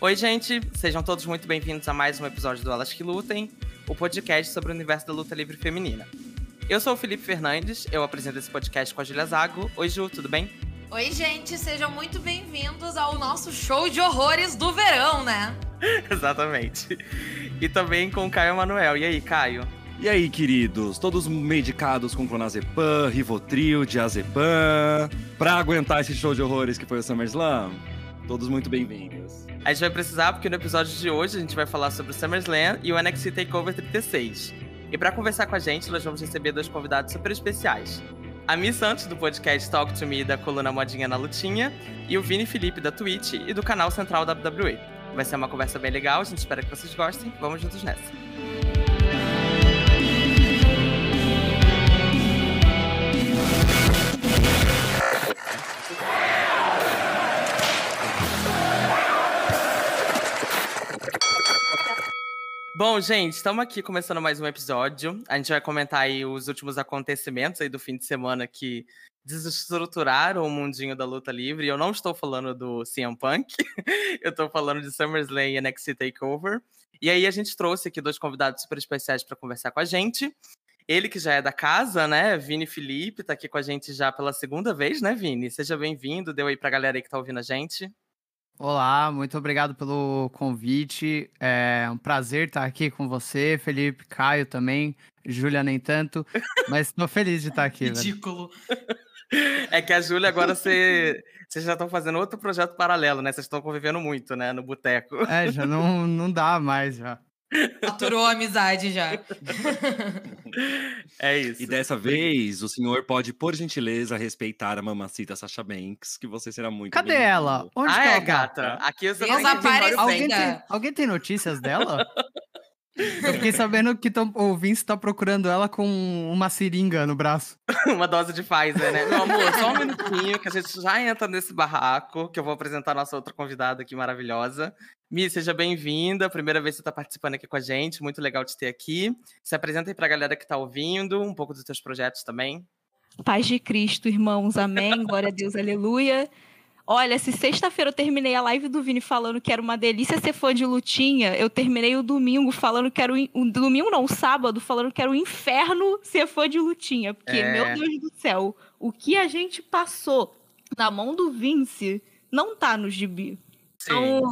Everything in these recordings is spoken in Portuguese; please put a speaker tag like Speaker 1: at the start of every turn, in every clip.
Speaker 1: Oi, gente, sejam todos muito bem-vindos a mais um episódio do Elas que Lutem, o podcast sobre o universo da luta livre feminina. Eu sou o Felipe Fernandes, eu apresento esse podcast com a Julia Zago. Oi, Ju, tudo bem?
Speaker 2: Oi, gente, sejam muito bem-vindos ao nosso show de horrores do verão, né?
Speaker 1: Exatamente. E também com o Caio Manuel. E aí, Caio?
Speaker 3: E aí, queridos, todos medicados com clonazepam, rivotril, diazepam, pra aguentar esse show de horrores que foi o SummerSlam? Todos muito bem-vindos.
Speaker 1: A gente vai precisar, porque no episódio de hoje a gente vai falar sobre o SummerSlam e o NXT TakeOver 36. E para conversar com a gente, nós vamos receber dois convidados super especiais. A Miss Santos, do podcast Talk to Me da coluna Modinha na Lutinha, e o Vini Felipe, da Twitch e do canal central WWE. Vai ser uma conversa bem legal, a gente espera que vocês gostem. Vamos juntos nessa. Bom, gente, estamos aqui começando mais um episódio. A gente vai comentar aí os últimos acontecimentos aí do fim de semana que desestruturaram o mundinho da luta livre. Eu não estou falando do CM Punk, eu estou falando de SummerSlam e NXT TakeOver. E aí a gente trouxe aqui dois convidados super especiais para conversar com a gente. Ele que já é da casa, né? Vini Felipe, está aqui com a gente já pela segunda vez, né, Vini? Seja bem-vindo, deu aí para a galera aí que está ouvindo a gente.
Speaker 4: Olá, muito obrigado pelo convite. É um prazer estar aqui com você, Felipe, Caio também, Júlia nem tanto, mas estou feliz de estar aqui.
Speaker 2: Ridículo.
Speaker 1: É que a Júlia agora você, vocês já estão fazendo outro projeto paralelo, né? Vocês estão convivendo muito, né, no boteco.
Speaker 4: É, já não, não dá mais já.
Speaker 2: Aturou a amizade já.
Speaker 1: É isso.
Speaker 3: E dessa vez, o senhor pode, por gentileza, respeitar a mamacita Sasha Banks, que você será muito
Speaker 4: Cadê
Speaker 3: bem-vindo.
Speaker 4: ela? Onde
Speaker 1: ah,
Speaker 4: que
Speaker 1: é,
Speaker 4: ela tá?
Speaker 1: gata. Aqui você
Speaker 2: Desaparecida.
Speaker 4: Alguém tem, alguém tem notícias dela? Eu fiquei sabendo que tão, o Vince tá procurando ela com uma seringa no braço.
Speaker 1: uma dose de Pfizer, né? Meu amor, só um minutinho que a gente já entra nesse barraco, que eu vou apresentar a nossa outra convidada aqui maravilhosa. Mi, seja bem-vinda. Primeira vez que você está participando aqui com a gente. Muito legal te ter aqui. Se apresenta aí para a galera que está ouvindo, um pouco dos teus projetos também.
Speaker 5: Paz de Cristo, irmãos. Amém. Glória a Deus, aleluia. Olha, se sexta-feira eu terminei a live do Vini falando que era uma delícia ser fã de lutinha, eu terminei o domingo falando que era o, o domingo não, o sábado falando que era o inferno ser fã de lutinha, porque
Speaker 1: É.
Speaker 5: meu Deus do céu, o que a gente passou na mão do Vince não tá no gibi. Então,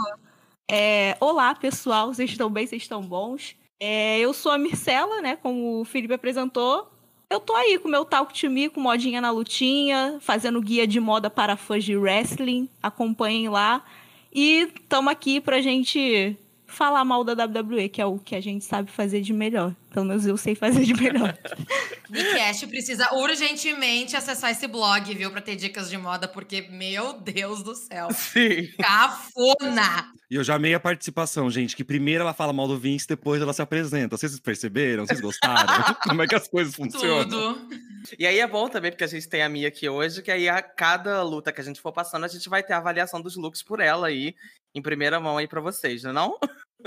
Speaker 5: é, olá, pessoal, vocês estão bem? Vocês estão bons? É, eu sou a Mircela, né? Como o Felipe apresentou. Eu tô aí com meu Talk to Me, com modinha na lutinha, fazendo guia de moda para fãs de wrestling. Acompanhem lá. E estamos aqui pra gente falar mal da WWE, que é o que a gente sabe fazer de melhor. Pelo menos eu sei fazer de melhor.
Speaker 2: Nickcast precisa urgentemente acessar esse blog, viu? Pra ter dicas de moda, porque, meu Deus do céu.
Speaker 1: Sim.
Speaker 2: Cafona!
Speaker 3: E eu já amei a participação, gente, que primeiro ela fala mal do Vince, depois ela se apresenta. Vocês perceberam? Vocês gostaram? Como é que as coisas funcionam?
Speaker 2: Tudo.
Speaker 1: E aí é bom também, porque a gente tem a Mia aqui hoje, que aí a cada luta que a gente for passando, a gente vai ter a avaliação dos looks por ela aí, em primeira mão aí pra vocês, não é não?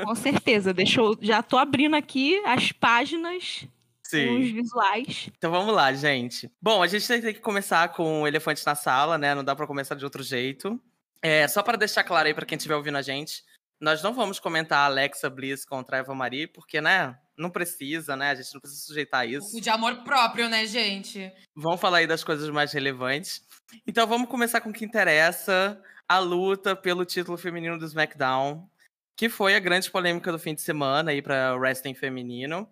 Speaker 5: Com certeza. Deixa eu, já tô abrindo aqui as páginas, os visuais.
Speaker 1: Então vamos lá, gente. Bom, a gente tem que começar com o elefante na sala, né? Não dá pra começar de outro jeito. É, só para deixar claro aí pra quem estiver ouvindo a gente, nós não vamos comentar a Alexa Bliss contra Eva Marie, porque, né? Não precisa, né? A gente não precisa sujeitar isso.
Speaker 2: O de amor próprio, né, gente?
Speaker 1: Vamos falar aí das coisas mais relevantes. Então vamos começar com o que interessa, a luta pelo título feminino do SmackDown, que foi a grande polêmica do fim de semana aí para o wrestling feminino.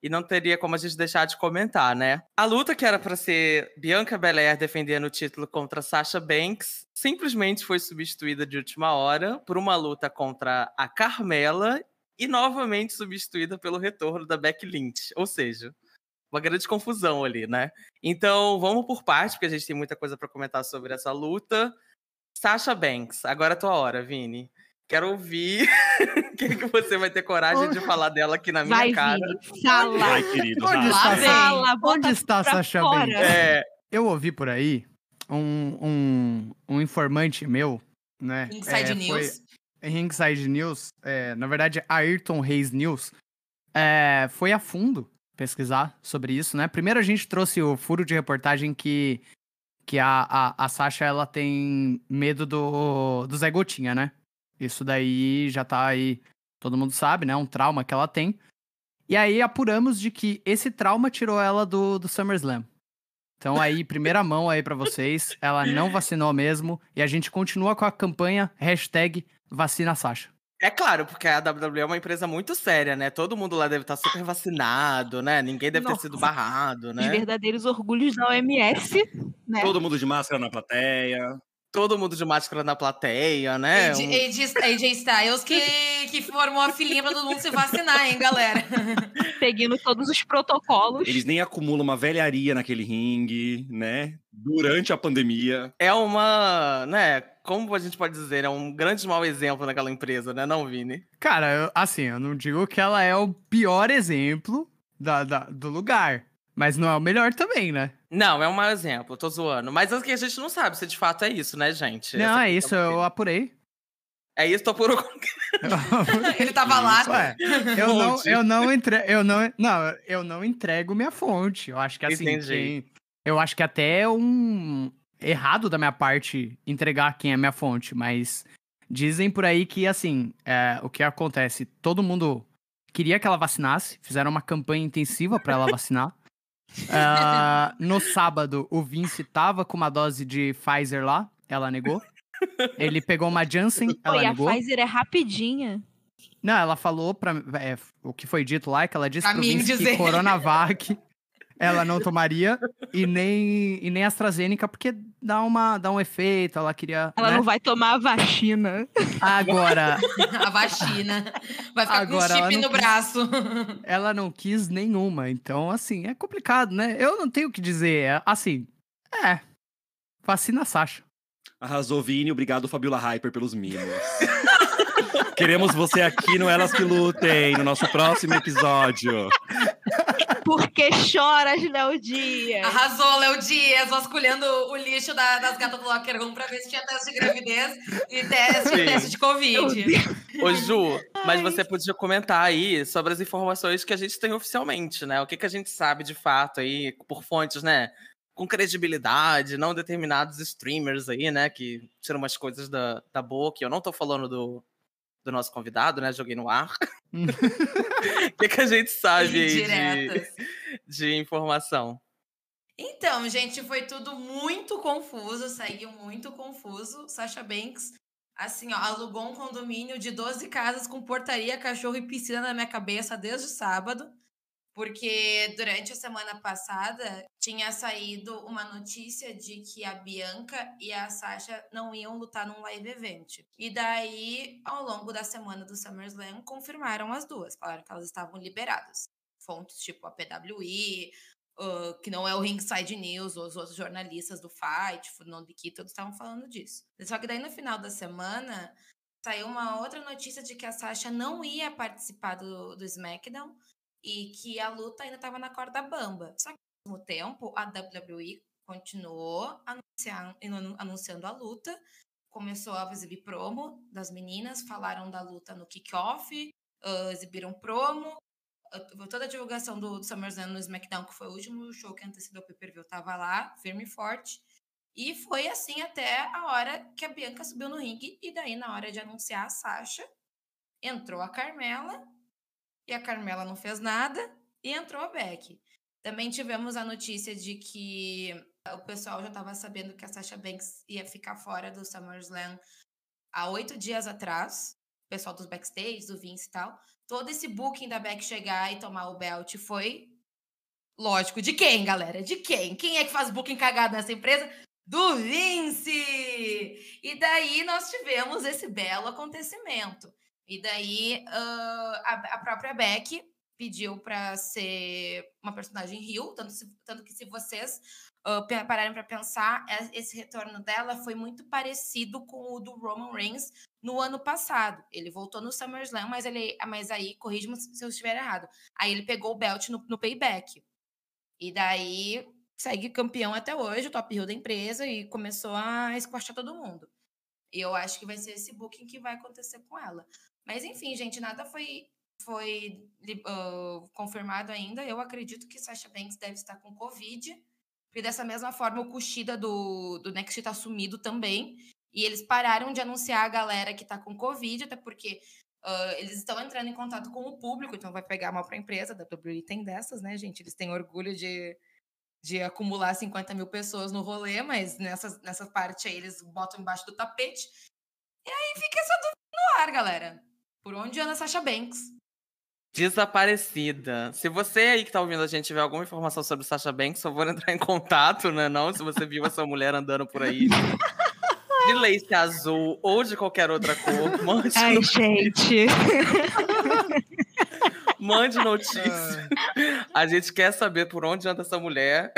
Speaker 1: E não teria como a gente deixar de comentar, né? A luta que era para ser Bianca Belair defendendo o título contra Sasha Banks simplesmente foi substituída de última hora por uma luta contra a Carmela e novamente substituída pelo retorno da Becky Lynch. Ou seja, uma grande confusão ali, né? Então, vamos por partes, porque a gente tem muita coisa para comentar sobre essa luta. Sasha Banks, agora é a tua hora, Vini. Quero ouvir o que, que você vai ter coragem de falar dela aqui na minha
Speaker 5: Vai,
Speaker 1: cara.
Speaker 5: Vini, fala.
Speaker 3: Vai, querido.
Speaker 4: Onde
Speaker 3: vai.
Speaker 4: está.
Speaker 5: Fala,
Speaker 4: Onde está Sasha
Speaker 5: fora.
Speaker 4: Banks?
Speaker 1: É,
Speaker 4: Eu ouvi por aí um, um, um informante meu, né?
Speaker 2: Inside
Speaker 4: é,
Speaker 2: News.
Speaker 4: Foi, Ringside News, é, na verdade, Ayrton Reis News, é, foi a fundo pesquisar sobre isso, né? Primeiro a gente trouxe o furo de reportagem que, que a, a, a Sasha ela tem medo do, do Zé Gotinha, né? Isso daí já tá aí, todo mundo sabe, né? Um trauma que ela tem. E aí apuramos de que esse trauma tirou ela do, do SummerSlam. Então aí, primeira mão aí pra vocês, ela não vacinou mesmo e a gente continua com a campanha hashtag vacina Sasha.
Speaker 1: É claro, porque a WWE é uma empresa muito séria, né? Todo mundo lá deve estar super vacinado, né? Ninguém deve ter sido
Speaker 5: Nossa.
Speaker 1: barrado,
Speaker 5: Os
Speaker 1: né?
Speaker 5: verdadeiros orgulhos da OMS, né?
Speaker 3: Todo mundo de máscara na plateia.
Speaker 1: Todo mundo de máscara na plateia, né?
Speaker 2: AJ,
Speaker 1: Um-
Speaker 2: AJ AJ Styles que, que formou a filinha pra todo mundo se vacinar, hein, galera?
Speaker 5: Seguindo todos os protocolos.
Speaker 3: Eles nem acumulam uma velharia naquele ringue, né? Durante a pandemia.
Speaker 1: É uma, né? Como a gente pode dizer, é um grande mau exemplo naquela empresa, né, não, Vini?
Speaker 4: Cara, eu- assim, eu não digo que ela é o pior exemplo da, da- do lugar, mas não é o melhor também, né?
Speaker 1: Não, é um mau exemplo, tô zoando. Mas é que a gente não sabe se de fato é isso, né, gente?
Speaker 4: não,
Speaker 1: Essa
Speaker 4: é isso,
Speaker 1: que-
Speaker 4: eu apurei.
Speaker 1: É isso, tô por.
Speaker 2: Ele tava lá.
Speaker 4: Isso é. Eu não, eu não entre... eu não, não, eu não entrego minha fonte. Eu acho que assim, quem- eu acho que até é um errado da minha parte entregar quem é minha fonte, mas dizem por aí que assim, é, o que acontece, todo mundo queria que ela vacinasse, fizeram uma campanha intensiva para ela vacinar. Ah, no sábado, o Vince tava com uma dose de Pfizer lá, ela negou. Ele pegou uma Janssen, ela
Speaker 5: Oi, a
Speaker 4: negou.
Speaker 5: Pfizer é rapidinha.
Speaker 4: Não, ela falou pra. é, o que foi dito lá, é que ela disse
Speaker 2: Pra
Speaker 4: pro
Speaker 2: mim
Speaker 4: Vince
Speaker 2: dizer.
Speaker 4: que Coronavac ela não tomaria e nem, e nem AstraZeneca, porque dá, uma, dá um efeito, ela queria.
Speaker 5: Ela
Speaker 4: né?
Speaker 5: não vai tomar a vacina.
Speaker 4: Agora,
Speaker 2: A vacina. Vai ficar
Speaker 4: Agora,
Speaker 2: com
Speaker 4: ela
Speaker 2: chip no
Speaker 4: quis-
Speaker 2: braço.
Speaker 4: ela não quis nenhuma. Então, assim, é complicado, né? Eu não tenho o que dizer. é, Assim, é. Vacina Sasha.
Speaker 3: Arrasou, Vini. Obrigado, Fabiola Hyper, pelos mimos. Queremos você aqui no Elas Que Lutem, no nosso próximo episódio.
Speaker 5: Porque choras, Léo Dias.
Speaker 2: Arrasou, Léo Dias, vasculhando o lixo da- das gatas do Locker Room pra ver se tinha teste de gravidez e teste,
Speaker 1: Sim.
Speaker 2: teste de Covid.
Speaker 1: Ô, Ju, mas você podia comentar aí sobre as informações que a gente tem oficialmente, né? O que, que a gente sabe de fato aí, por fontes, né? Com credibilidade, não determinados streamers aí, né? Que tiram umas coisas da, da boca. Eu não tô falando do, do nosso convidado, né? Joguei no ar. O que, que a gente sabe aí de,
Speaker 2: Diretas.
Speaker 1: de informação?
Speaker 2: Então, gente, foi tudo muito confuso, saiu muito confuso. Sasha Banks, assim, ó, alugou um condomínio de 12 casas com portaria, cachorro e piscina na minha cabeça desde o sábado. Porque durante a semana passada tinha saído uma notícia de que a Bianca e a Sasha não iam lutar num live event. E daí, ao longo da semana do SummerSlam, confirmaram as duas. Falaram que elas estavam liberadas. Fontes tipo a PWI, uh, que não é o Ringside News, os outros jornalistas do Fight, Fernando Key, todos estavam falando disso. Só que daí no final da semana saiu uma outra notícia de que a Sasha não ia participar do, do SmackDown e que a luta ainda estava na corda bamba. Só que ao mesmo tempo a WWE continuou anunciando, anunciando a luta, começou a exibir promo das meninas, falaram da luta no kickoff, uh, exibiram promo, uh, toda a divulgação do, do SummerSlam no SmackDown, que foi o último show que antecedeu o pay-per-view, tava lá, firme e forte. E foi assim até a hora que a Bianca subiu no ringue, e daí na hora de anunciar a Sasha, entrou a Carmela, e a Carmela não fez nada, e entrou a Becky. Também tivemos a notícia de que o pessoal já estava sabendo que a Sasha Banks ia ficar fora do SummerSlam há oito dias atrás. O pessoal dos backstage, do Vince e tal. Todo esse booking da Beck chegar e tomar o belt foi. Lógico, de quem, galera? De quem? Quem é que faz booking cagado nessa empresa? Do Vince! E daí nós tivemos esse belo acontecimento. E daí uh, a, a, própria Beck pediu para ser uma personagem Rio, tanto, tanto que se vocês uh, pararem para pensar, esse retorno dela foi muito parecido com o do Roman Reigns no ano passado. Ele voltou no SummerSlam, mas, ele, mas aí, corrija-me se eu estiver errado, aí ele pegou o belt no, no payback. E daí segue campeão até hoje, o top heel da empresa, e começou a esquachar todo mundo. E eu acho que vai ser esse booking que vai acontecer com ela. Mas enfim, gente, nada foi, foi uh, confirmado ainda. Eu acredito que Sasha Banks deve estar com Covid. E dessa mesma forma, o Kushida do, do Next está sumido também. E eles pararam de anunciar a galera que tá com Covid, até porque uh, eles estão entrando em contato com o público, então vai pegar mal pra empresa. A WWE tem dessas, né, gente? Eles têm orgulho de, de acumular 50 mil pessoas no rolê, mas nessa, nessa parte aí eles botam embaixo do tapete. E aí fica essa dúvida no ar, galera. Por onde anda Sasha Banks?
Speaker 1: Desaparecida. Se você aí que tá ouvindo a gente tiver alguma informação sobre Sasha Banks, só vou entrar em contato, né? Não, se você viu essa mulher andando por aí. De lace azul ou de qualquer outra cor, mande
Speaker 5: Ai,
Speaker 1: notícia.
Speaker 5: gente.
Speaker 1: Mande notícia. A gente quer saber por onde anda essa mulher.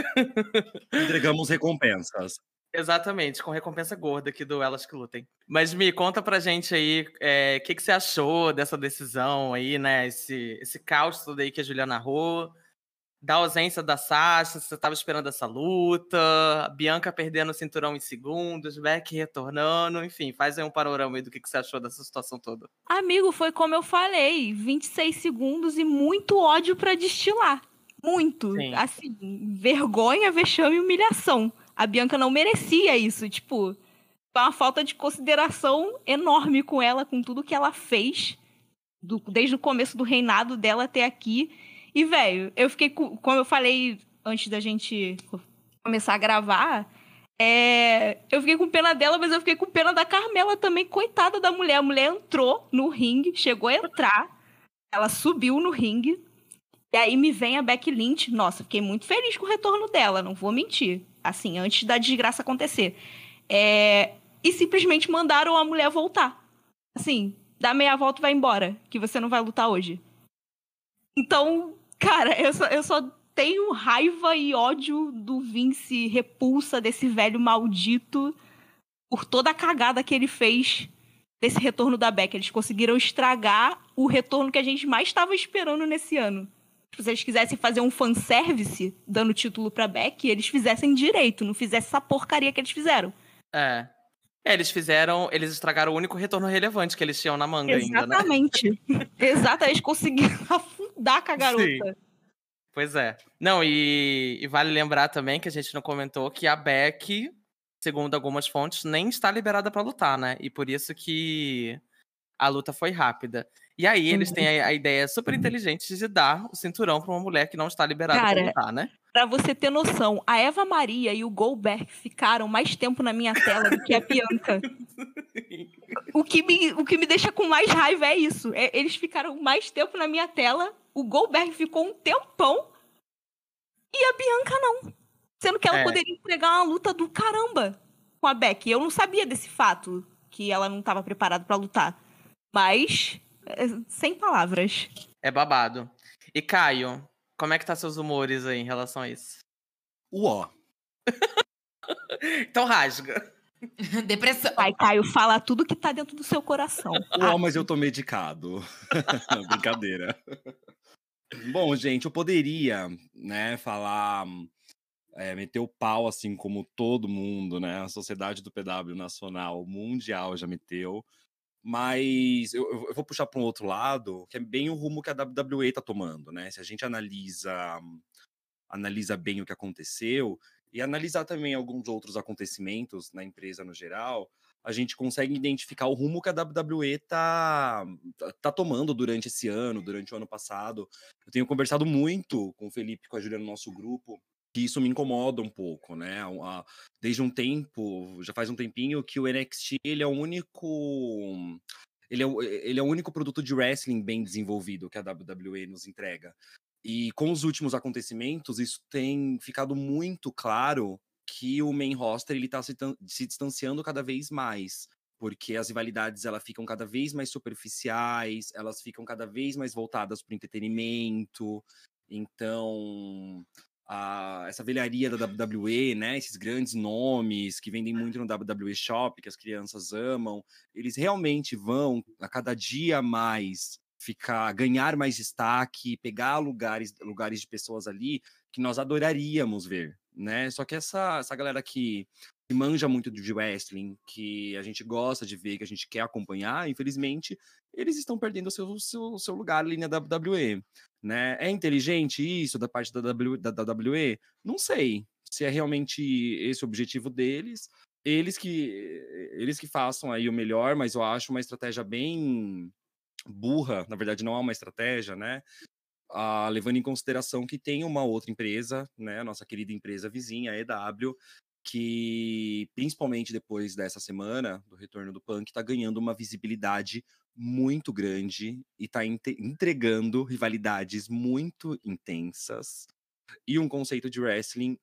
Speaker 3: Entregamos recompensas.
Speaker 1: Exatamente, com recompensa gorda aqui do Elas que Lutem. Mas me conta pra gente aí o que, que você achou dessa decisão aí, né? Esse, esse caos todo aí que a Juliana narrou. Da ausência da Sasha, você tava esperando essa luta, a Bianca perdendo o cinturão em segundos, Beck retornando, enfim, faz aí um panorama aí do que, que você achou dessa situação toda.
Speaker 5: Amigo, foi como eu falei, 26 segundos e muito ódio pra destilar. Muito.
Speaker 1: Sim.
Speaker 5: Assim, vergonha, vexame e humilhação. A Bianca não merecia isso, tipo, foi uma falta de consideração enorme com ela, com tudo que ela fez, do- desde o começo do reinado dela até aqui. E, velho, eu fiquei, com- como eu falei antes da gente começar a gravar, é, eu fiquei com pena dela, mas eu fiquei com pena da Carmela também, coitada da mulher. A mulher entrou no ringue, chegou a entrar, ela subiu no ringue, e aí me vem a Becky Lynch. Nossa, fiquei muito feliz com o retorno dela, não vou mentir. Assim, antes da desgraça acontecer. É, E simplesmente mandaram a mulher voltar. Assim, dá meia volta e vai embora, que você não vai lutar hoje. Então, cara, eu só, eu só tenho raiva e ódio do Vince, repulsa desse velho maldito por toda a cagada que ele fez desse retorno da Beck. Eles conseguiram estragar o retorno que a gente mais estava esperando nesse ano. Se eles quisessem fazer um fanservice dando título pra Beck, eles fizessem direito, não fizessem essa porcaria que eles fizeram.
Speaker 1: É. É, eles fizeram, eles estragaram o único retorno relevante que eles tinham na manga ainda, né?
Speaker 5: Exatamente. Exatamente, eles conseguiram afundar com a garota.
Speaker 1: Pois é. Não, e, e vale lembrar também que a gente não comentou que a Beck, segundo algumas fontes, nem está liberada pra lutar, né? E por isso que a luta foi rápida. E aí eles têm a, a ideia super inteligente de dar o cinturão pra uma mulher que não está liberada pra lutar, né?
Speaker 5: Pra você ter noção, a Eva Maria e o Goldberg ficaram mais tempo na minha tela do que a Bianca. O que me, o que me deixa com mais raiva é isso. É, eles ficaram mais tempo na minha tela, o Goldberg ficou um tempão e a Bianca não. Sendo que ela
Speaker 1: É.
Speaker 5: poderia entregar uma luta do caramba com a Beck. Eu não sabia desse fato, que ela não estava preparada pra lutar. Mas, sem palavras.
Speaker 1: É babado. E Caio, como é que tá seus humores aí em relação a isso?
Speaker 3: Uó.
Speaker 1: Então rasga.
Speaker 2: Depressão.
Speaker 5: Vai, Caio, fala tudo que tá dentro do seu coração.
Speaker 3: Uó, mas eu tô medicado. Brincadeira. Bom, gente, eu poderia, né, falar, é, meter o pau assim como todo mundo, né? A sociedade do PW nacional, mundial já meteu. Mas eu, eu- vou puxar para um outro lado, que é bem o rumo que a WWE tá tomando, né? Se a gente analisa, analisa bem o que aconteceu e analisar também alguns outros acontecimentos na empresa no geral, a gente consegue identificar o rumo que a WWE tá, tá- tá tomando durante esse ano, durante o ano passado. Eu tenho conversado muito com o Felipe com a Juliana no nosso grupo, que isso me incomoda um pouco, né? Desde um tempo, já faz um tempinho, que o NXT ele é o único. Ele é, o- ele é o único produto de wrestling bem desenvolvido que a WWE nos entrega. E com os últimos acontecimentos, isso tem ficado muito claro que o main roster ele tá se, se distanciando cada vez mais, porque as rivalidades elas ficam cada vez mais superficiais, elas ficam cada vez mais voltadas para o entretenimento. Então, a- essa velharia da WWE, né, esses grandes nomes que vendem muito no WWE Shop, que as crianças amam, eles realmente vão a cada dia mais ficar ganhar mais destaque, pegar lugares lugares de pessoas ali que nós adoraríamos ver, né? Só que essa essa galera que, que manja muito de wrestling, que a gente gosta de ver, que a gente quer acompanhar, infelizmente, eles estão perdendo o seu, seu, seu lugar ali na WWE, né? É inteligente isso da parte da, w, da, da WWE? Não sei se é realmente esse o objetivo deles. eles que eles que façam aí o melhor, mas eu acho uma estratégia bem burra, na verdade não é uma estratégia, né? Ah, levando em consideração que tem uma outra empresa, né, nossa querida empresa vizinha, a EW, que principalmente depois dessa semana do retorno do Punk está ganhando uma visibilidade muito grande e está entregando rivalidades muito intensas e um conceito de wrestling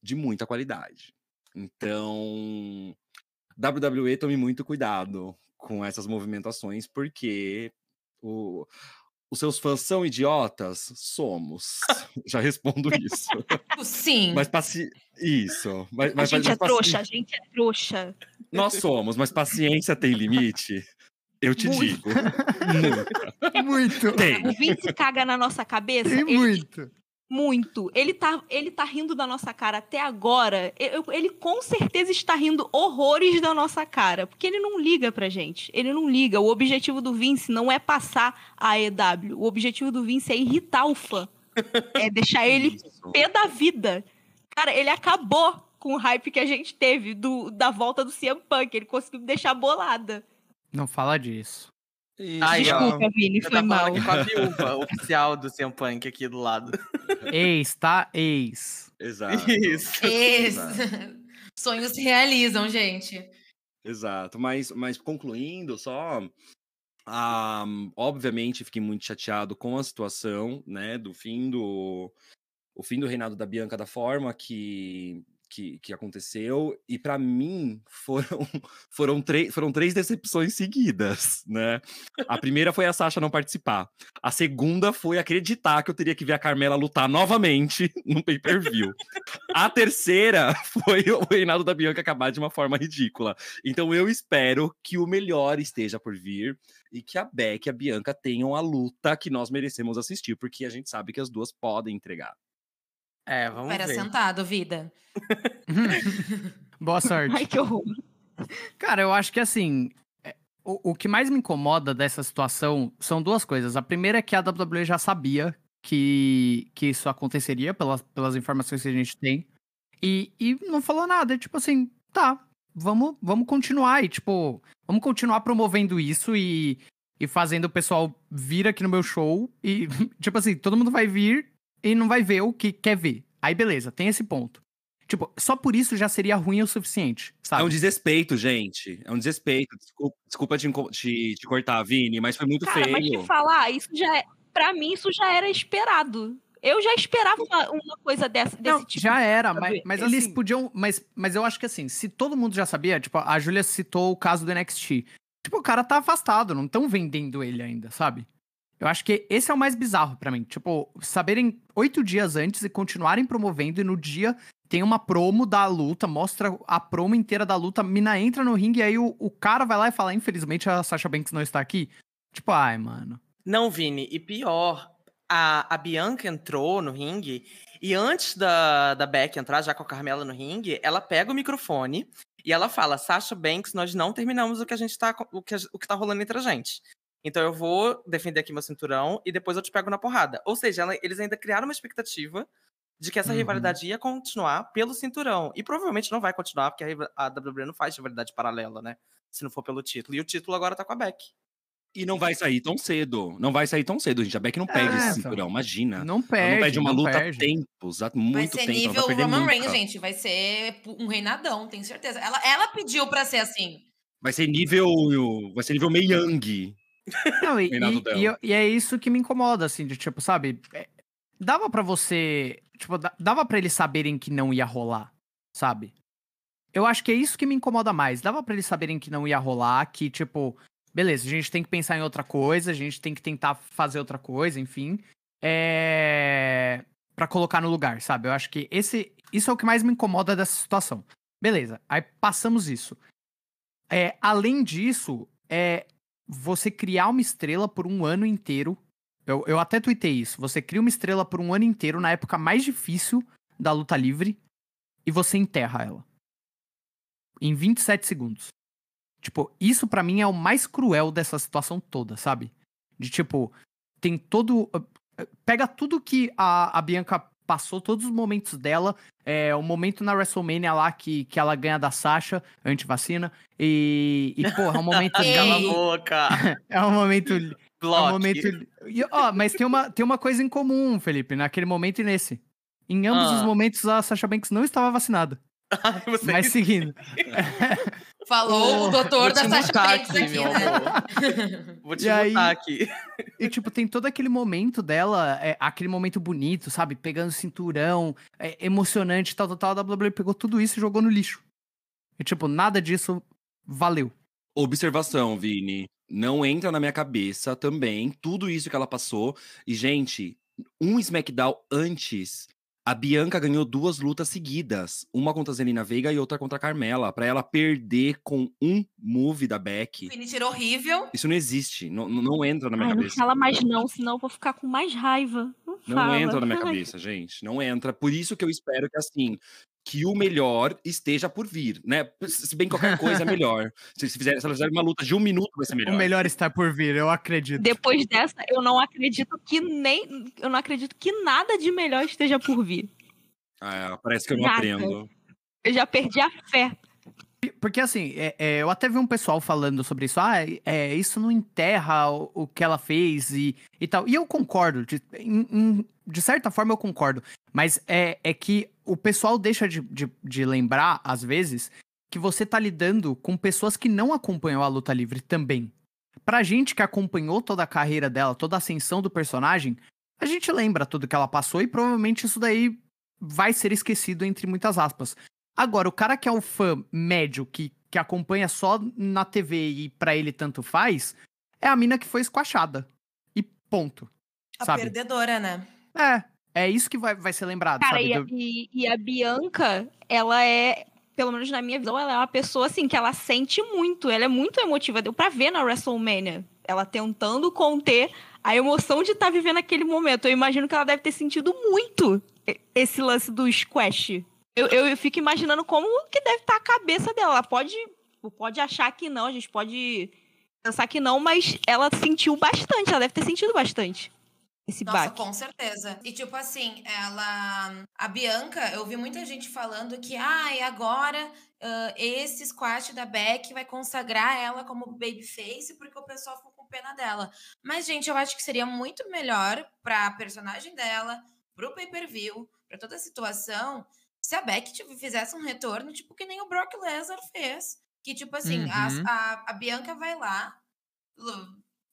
Speaker 3: de muita qualidade. Então, WWE tome muito cuidado com essas movimentações, porque o, os seus fãs são idiotas? Somos. Já respondo isso.
Speaker 2: Sim.
Speaker 3: Mas paci... Isso. Mas,
Speaker 5: a gente mas, é trouxa, a gente é trouxa.
Speaker 3: Nós somos, mas paciência tem limite? Eu te muito. digo.
Speaker 4: muito.
Speaker 3: Tem.
Speaker 5: O Vince caga na nossa cabeça.
Speaker 4: Tem ele... muito.
Speaker 5: Muito. Ele tá, ele tá rindo da nossa cara até agora. Ele, ele, com certeza está rindo horrores da nossa cara. Porque ele não liga pra gente. Ele não liga. O objetivo do Vince não é passar a EW. O objetivo do Vince é irritar o fã. É deixar ele pé da vida. Cara, ele acabou com o hype que a gente teve do, da volta do CM Punk. Ele conseguiu me deixar bolada.
Speaker 4: Não fala disso.
Speaker 5: Ai, Desculpa, ó, Vini, foi tá mal.
Speaker 1: com a viúva oficial do CM Punk aqui do lado.
Speaker 4: Ex, tá? Ex.
Speaker 3: Exato.
Speaker 1: Isso.
Speaker 2: Ex. Sonhos se realizam, gente.
Speaker 3: Exato. Mas, mas concluindo, só. Um, obviamente, fiquei muito chateado com a situação, né? Do fim do. O fim do reinado da Bianca da forma que que, que aconteceu, e para mim foram, foram, foram três decepções seguidas, né? A primeira foi a Sasha não participar. A segunda foi acreditar que eu teria que ver a Carmela lutar novamente no pay-per-view. A terceira foi o reinado da Bianca acabar de uma forma ridícula. Então eu espero que o melhor esteja por vir e que a Beck e a Bianca tenham a luta que nós merecemos assistir, porque a gente sabe que as duas podem entregar.
Speaker 1: É, vamos
Speaker 2: Espera
Speaker 1: ver.
Speaker 2: sentado, vida.
Speaker 4: Boa sorte.
Speaker 5: Ai, que horror.
Speaker 4: Cara, eu acho que assim, é, o, o que mais me incomoda dessa situação são duas coisas. A primeira é que a WWE já sabia que, que isso aconteceria, pelas, pelas informações que a gente tem. E, e não falou nada. Tipo assim, tá, vamos, vamos continuar. E, tipo, vamos continuar promovendo isso e, e fazendo o pessoal vir aqui no meu show. E, tipo assim, todo mundo vai vir e não vai ver o que quer ver. Aí beleza, tem esse ponto. Tipo, só por isso já seria ruim o suficiente, sabe?
Speaker 3: É um desrespeito, gente. É um desrespeito. Desculpa, desculpa te, te, te, cortar, Vini, mas foi muito
Speaker 5: Cara,
Speaker 3: feio.
Speaker 5: Mas te falar, isso já é, pra mim, isso já era esperado. Eu já esperava uma, uma coisa dessa, desse
Speaker 4: não,
Speaker 5: tipo.
Speaker 4: Já era, mas, mas eles assim, podiam. Mas, mas eu acho que assim, se todo mundo já sabia, tipo, a Julia citou o caso do NXT. Tipo, o cara tá afastado, não estão vendendo ele ainda, sabe? Eu acho que esse é o mais bizarro para mim. Tipo, saberem oito dias antes e continuarem promovendo, e no dia tem uma promo da luta, mostra a promo inteira da luta, mina entra no ringue e aí o, o cara vai lá e fala: infelizmente a Sasha Banks não está aqui. Tipo, ai, mano.
Speaker 1: Não, Vini, e pior, a, a Bianca entrou no ringue e antes da, da Beck entrar, já com a Carmela no ringue, ela pega o microfone e ela fala: Sasha Banks, nós não terminamos o que a gente tá. O que, o que tá rolando entre a gente. Então eu vou defender aqui meu cinturão e depois eu te pego na porrada. Ou seja, ela, eles ainda criaram uma expectativa de que essa uhum. rivalidade ia continuar pelo cinturão. E provavelmente não vai continuar, porque a, a WWE não faz rivalidade paralela, né? Se não for pelo título. E o título agora tá com a Beck.
Speaker 3: E não vai sair tão cedo. Não vai sair tão cedo, gente. A Beck não perde é, esse cinturão, imagina.
Speaker 4: Não perde.
Speaker 3: não perde uma
Speaker 4: não
Speaker 3: luta há tempos, há muito
Speaker 2: vai ser
Speaker 3: tempo.
Speaker 2: nível
Speaker 3: vai
Speaker 2: Roman. Reigns, gente. Vai ser um reinadão, tenho certeza. Ela, ela pediu pra ser assim.
Speaker 3: Vai ser nível. Vai ser nível Mei Young.
Speaker 4: Não, e, e, e, e, é isso que me incomoda, assim, de tipo, sabe? É, dava para você. Tipo, dava para eles saberem que não ia rolar, sabe? Eu acho que é isso que me incomoda mais. Dava para eles saberem que não ia rolar, que, tipo, beleza, a gente tem que pensar em outra coisa, a gente tem que tentar fazer outra coisa, enfim. É. Pra colocar no lugar, sabe? Eu acho que esse. Isso é o que mais me incomoda dessa situação. Beleza, aí passamos isso. É, além disso, é, você criar uma estrela por um ano inteiro. Eu, eu até tuitei isso. Você cria uma estrela por um ano inteiro na época mais difícil da luta livre e você enterra ela. Em 27 segundos. Tipo, isso para mim é o mais cruel dessa situação toda, sabe? De tipo, tem todo. Pega tudo que a, a Bianca passou todos os momentos dela. É, o momento na WrestleMania lá que, que ela ganha da Sasha, anti-vacina. E, e, pô, é um momento.
Speaker 1: Cala a boca.
Speaker 4: é um momento. É um
Speaker 1: Block.
Speaker 4: momento. E, ó, mas tem uma, tem uma coisa em comum, Felipe, naquele momento e nesse. Em ambos
Speaker 1: Ah.
Speaker 4: os momentos, a Sasha Banks não estava vacinada.
Speaker 1: Ai,
Speaker 4: Mas seguindo.
Speaker 2: Falou o doutor da Sasha Banks
Speaker 1: aqui,
Speaker 2: né?
Speaker 1: amor. Vou te
Speaker 4: E aí-
Speaker 1: aqui.
Speaker 4: E, tipo, tem todo aquele momento dela, é, aquele momento bonito, sabe? Pegando cinturão, é, emocionante, tal, tal, tal. A WWE pegou tudo isso e jogou no lixo. E, tipo, nada disso valeu.
Speaker 3: Observação, Vini. Não entra na minha cabeça também tudo isso que ela passou. E, gente, um SmackDown antes, a Bianca ganhou duas lutas seguidas. Uma contra a Zelina Veiga e outra contra a Carmela. Pra ela perder com um move da Beck.
Speaker 2: Finisher horrível.
Speaker 3: Isso não existe. Não, não- não entra na minha
Speaker 5: Ai, não
Speaker 3: cabeça.
Speaker 5: fala mais não, senão eu vou ficar com mais raiva. Não,
Speaker 3: Não entra na minha
Speaker 5: Ai,
Speaker 3: cabeça, gente. Não entra. Por isso que eu espero que, assim, que o melhor esteja por vir, né? Se bem que qualquer coisa é melhor. Se, se, fizer, se fizer uma luta de um minuto, vai ser melhor.
Speaker 4: O melhor está por vir, eu acredito.
Speaker 5: Depois dessa, eu não acredito que nem. Eu não acredito que nada de melhor esteja por vir.
Speaker 3: Ah, parece que eu não
Speaker 5: Nada.
Speaker 3: aprendo.
Speaker 5: Eu já perdi a fé.
Speaker 4: Porque assim, é- é, eu até vi um pessoal falando sobre isso. Ah, é, isso não enterra o, o que ela fez e, e tal. E eu concordo. De, em- de certa forma, eu concordo. Mas é, é que o pessoal deixa de, de, de lembrar, às vezes, que você tá lidando com pessoas que não acompanham a luta livre também. Pra gente que acompanhou toda a carreira dela, toda a ascensão do personagem, a gente lembra tudo que ela passou e provavelmente isso daí vai ser esquecido entre muitas aspas. Agora, o cara que é o fã médio, que, que acompanha só na TV e pra ele tanto faz, é a mina que foi esquachada. E ponto.
Speaker 2: A
Speaker 4: Sabe?
Speaker 2: perdedora, né?
Speaker 4: É, é isso que vai, vai ser lembrado,
Speaker 5: Cara,
Speaker 4: sabe?
Speaker 5: e a, e- e a Bianca, ela é, pelo menos na minha visão, ela é uma pessoa assim que ela sente muito, ela é muito emotiva. Deu pra ver na WrestleMania. Ela tentando conter a emoção de estar vivendo aquele momento. Eu imagino que ela deve ter sentido muito esse lance do squash. Eu, eu fico imaginando como que deve estar a cabeça dela. Ela pode, pode achar que não, a gente pode pensar que não, mas ela sentiu bastante, ela deve ter sentido bastante esse
Speaker 2: Nossa,
Speaker 5: baque.
Speaker 2: com certeza. E tipo assim, ela. A Bianca, eu vi muita gente falando que, ai, agora ah, esse squash da Beck vai consagrar ela como babyface, porque o pessoal ficou com pena dela. Mas, gente, eu acho que seria muito melhor pra personagem dela, pro pay-per-view, pra toda a situação, se a Beck tipo, fizesse um retorno, tipo, que nem o Brock Lesnar fez. Que, tipo assim, as-
Speaker 4: Uhum.
Speaker 2: a, a Bianca vai lá,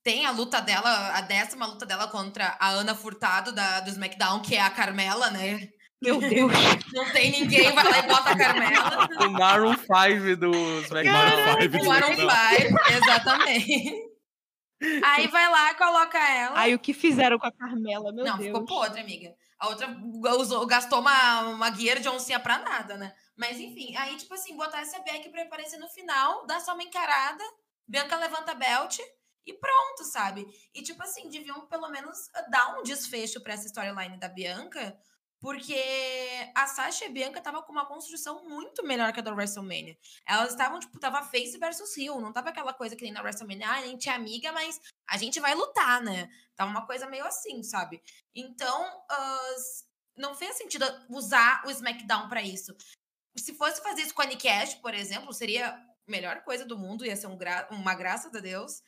Speaker 2: tem a luta dela, a décima luta dela contra a Ana Furtado da, do SmackDown, que é a Carmela, né?
Speaker 5: Meu Deus.
Speaker 2: Não tem ninguém, vai lá e bota a Carmela.
Speaker 1: O Maroon 5 do SmackDown.
Speaker 2: O
Speaker 3: SmackDown.
Speaker 2: Five, exatamente. Aí vai lá, coloca ela.
Speaker 5: Aí o que fizeram com a Carmela, meu
Speaker 2: não,
Speaker 5: Deus.
Speaker 2: ficou podre, amiga. A outra usou, gastou uma, uma guia de oncinha pra nada, né? Mas enfim, aí, tipo assim, botar essa Beck pra aparecer no final, dar só uma encarada, Bianca levanta a belt e pronto, sabe? E, tipo assim, deviam pelo menos dar um desfecho pra essa storyline da Bianca, porque a Sasha e a Bianca tava com uma construção muito melhor que a da WrestleMania. Elas estavam, tipo, tava face versus heel, não tava aquela coisa que nem na WrestleMania, ah, a gente é amiga, mas a gente vai lutar, né? Tava uma coisa meio assim, sabe? Então, s- não fez sentido usar o SmackDown pra isso. Se fosse fazer isso com a Nick Ash, por exemplo, seria a melhor coisa do mundo, ia ser um gra- uma graças a Deus.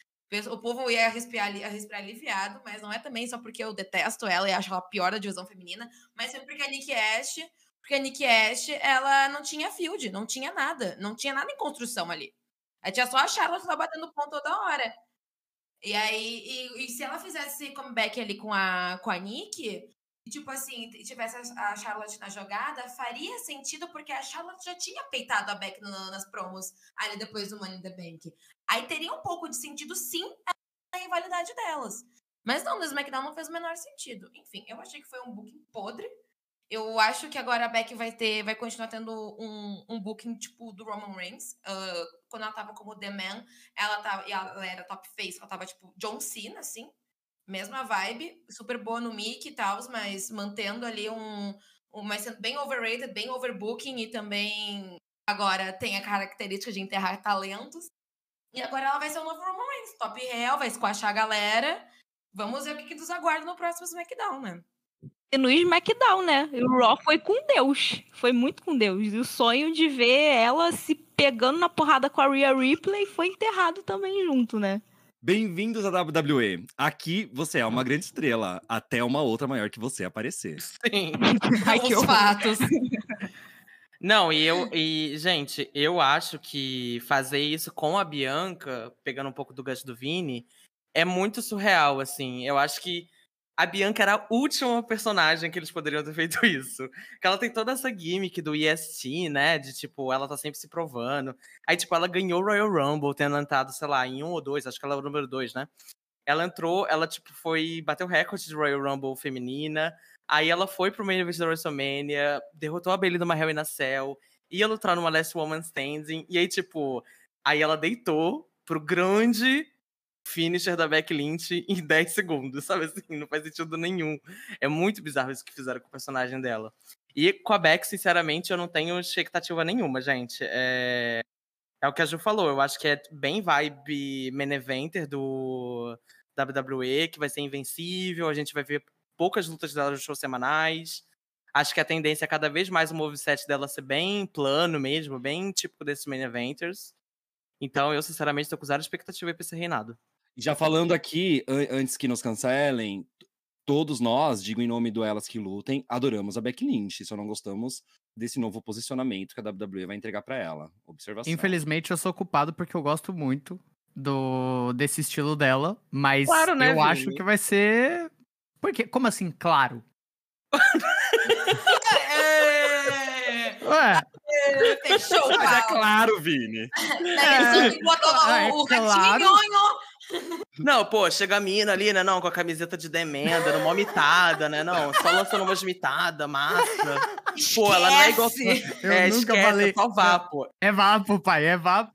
Speaker 2: O povo ia respirar, respirar aliviado, mas não é também só porque eu detesto ela e acho ela pior da divisão feminina, mas foi porque a Nick Ash, porque a Nick Ash, ela não tinha field, não tinha nada, não tinha nada em construção ali. Aí tinha só a Charlotte lá batendo ponto toda hora. E aí, e, e se ela fizesse esse comeback ali com a, com a Nick, tipo assim, tivesse a Charlotte na jogada, faria sentido porque a Charlotte já tinha peitado a Beck nas promos ali depois do Money in the Bank. Aí teria um pouco de sentido, sim, a rivalidade delas. Mas não, no SmackDown não fez o menor sentido. Enfim, eu achei que foi um booking podre. Eu acho que agora a Beck vai ter, vai continuar tendo um, um booking tipo do Roman Reigns. Ah, quando ela tava como The Man, ela tava, ela era top face, ela tava tipo John Cena, assim. Mesma vibe, super boa no mic e tal, mas mantendo ali um, um. Mas sendo bem overrated, bem overbooking e também agora tem a característica de enterrar talentos. E agora ela vai ser o novo Roman top heel, vai squashar a galera. Vamos ver o que, que nos aguarda no próximo SmackDown, né?
Speaker 5: E no SmackDown, né? O Raw foi com Deus. Foi muito com Deus. E o sonho de ver ela se pegando na porrada com a Rhea Ripley foi enterrado também junto, né?
Speaker 3: Bem-vindos à WWE. Aqui você é uma grande estrela, até uma outra maior que você aparecer.
Speaker 1: Sim.
Speaker 5: Ai, que
Speaker 2: Os fatos.
Speaker 1: Não, e eu, e, gente, eu acho que fazer isso com a Bianca, pegando um pouco do gancho do Vini, é muito surreal, assim. Eu acho que a Bianca era a última personagem que eles poderiam ter feito isso. Que ela tem toda essa gimmick do EST, né? De tipo, ela tá sempre se provando. Aí, tipo, ela ganhou o Royal Rumble, tendo entrado, sei lá, em um ou dois, acho que ela é o número dois, né? Ela entrou, ela, tipo, foi. Bateu recorde de Royal Rumble feminina. Aí ela foi pro main event da WrestleMania, derrotou a Bailey numa Hell in a Cell, ia lutar numa Last Woman Standing, e aí, tipo, aí ela deitou pro grande finisher da Becky Lynch em 10 segundos, sabe assim? Não faz sentido nenhum. É muito bizarro isso que fizeram com o personagem dela. E com a Beck, sinceramente, eu não tenho expectativa nenhuma, gente. É, é o que a Ju falou, eu acho que é bem vibe main eventer do WWE, que vai ser invencível, a gente vai ver poucas lutas dela nos shows semanais. Acho que a tendência é cada vez mais o moveset dela ser bem plano mesmo, bem típico desses main eventers. Então, eu, sinceramente, tô com zero expectativa pra esse reinado.
Speaker 3: Já falando aqui, an- antes que nos cancelem, todos nós, digo em nome do Elas Que Lutem, adoramos a Becky Lynch, só não gostamos desse novo posicionamento que a WWE vai entregar pra ela. Observação.
Speaker 4: Infelizmente, eu sou culpado porque eu gosto muito do desse estilo dela, mas
Speaker 1: Claro, né,
Speaker 4: eu acho que vai ser. Porque, como assim, claro?
Speaker 2: É,
Speaker 4: Ué,
Speaker 2: é, Fechou o
Speaker 3: Mas é claro, Vini.
Speaker 2: Ele botou
Speaker 4: Ah, é
Speaker 2: o
Speaker 4: claro.
Speaker 1: Não, pô, chega a mina ali, né? Não, com a camiseta de demenda, numa mitada, né? Não, só lançando umas mitadas, massa. Pô, ela não é igual.
Speaker 4: Eu
Speaker 1: é,
Speaker 4: nunca
Speaker 1: esquece,
Speaker 4: falei-
Speaker 1: é só vá, pô.
Speaker 4: é vapo, pai, é vapo.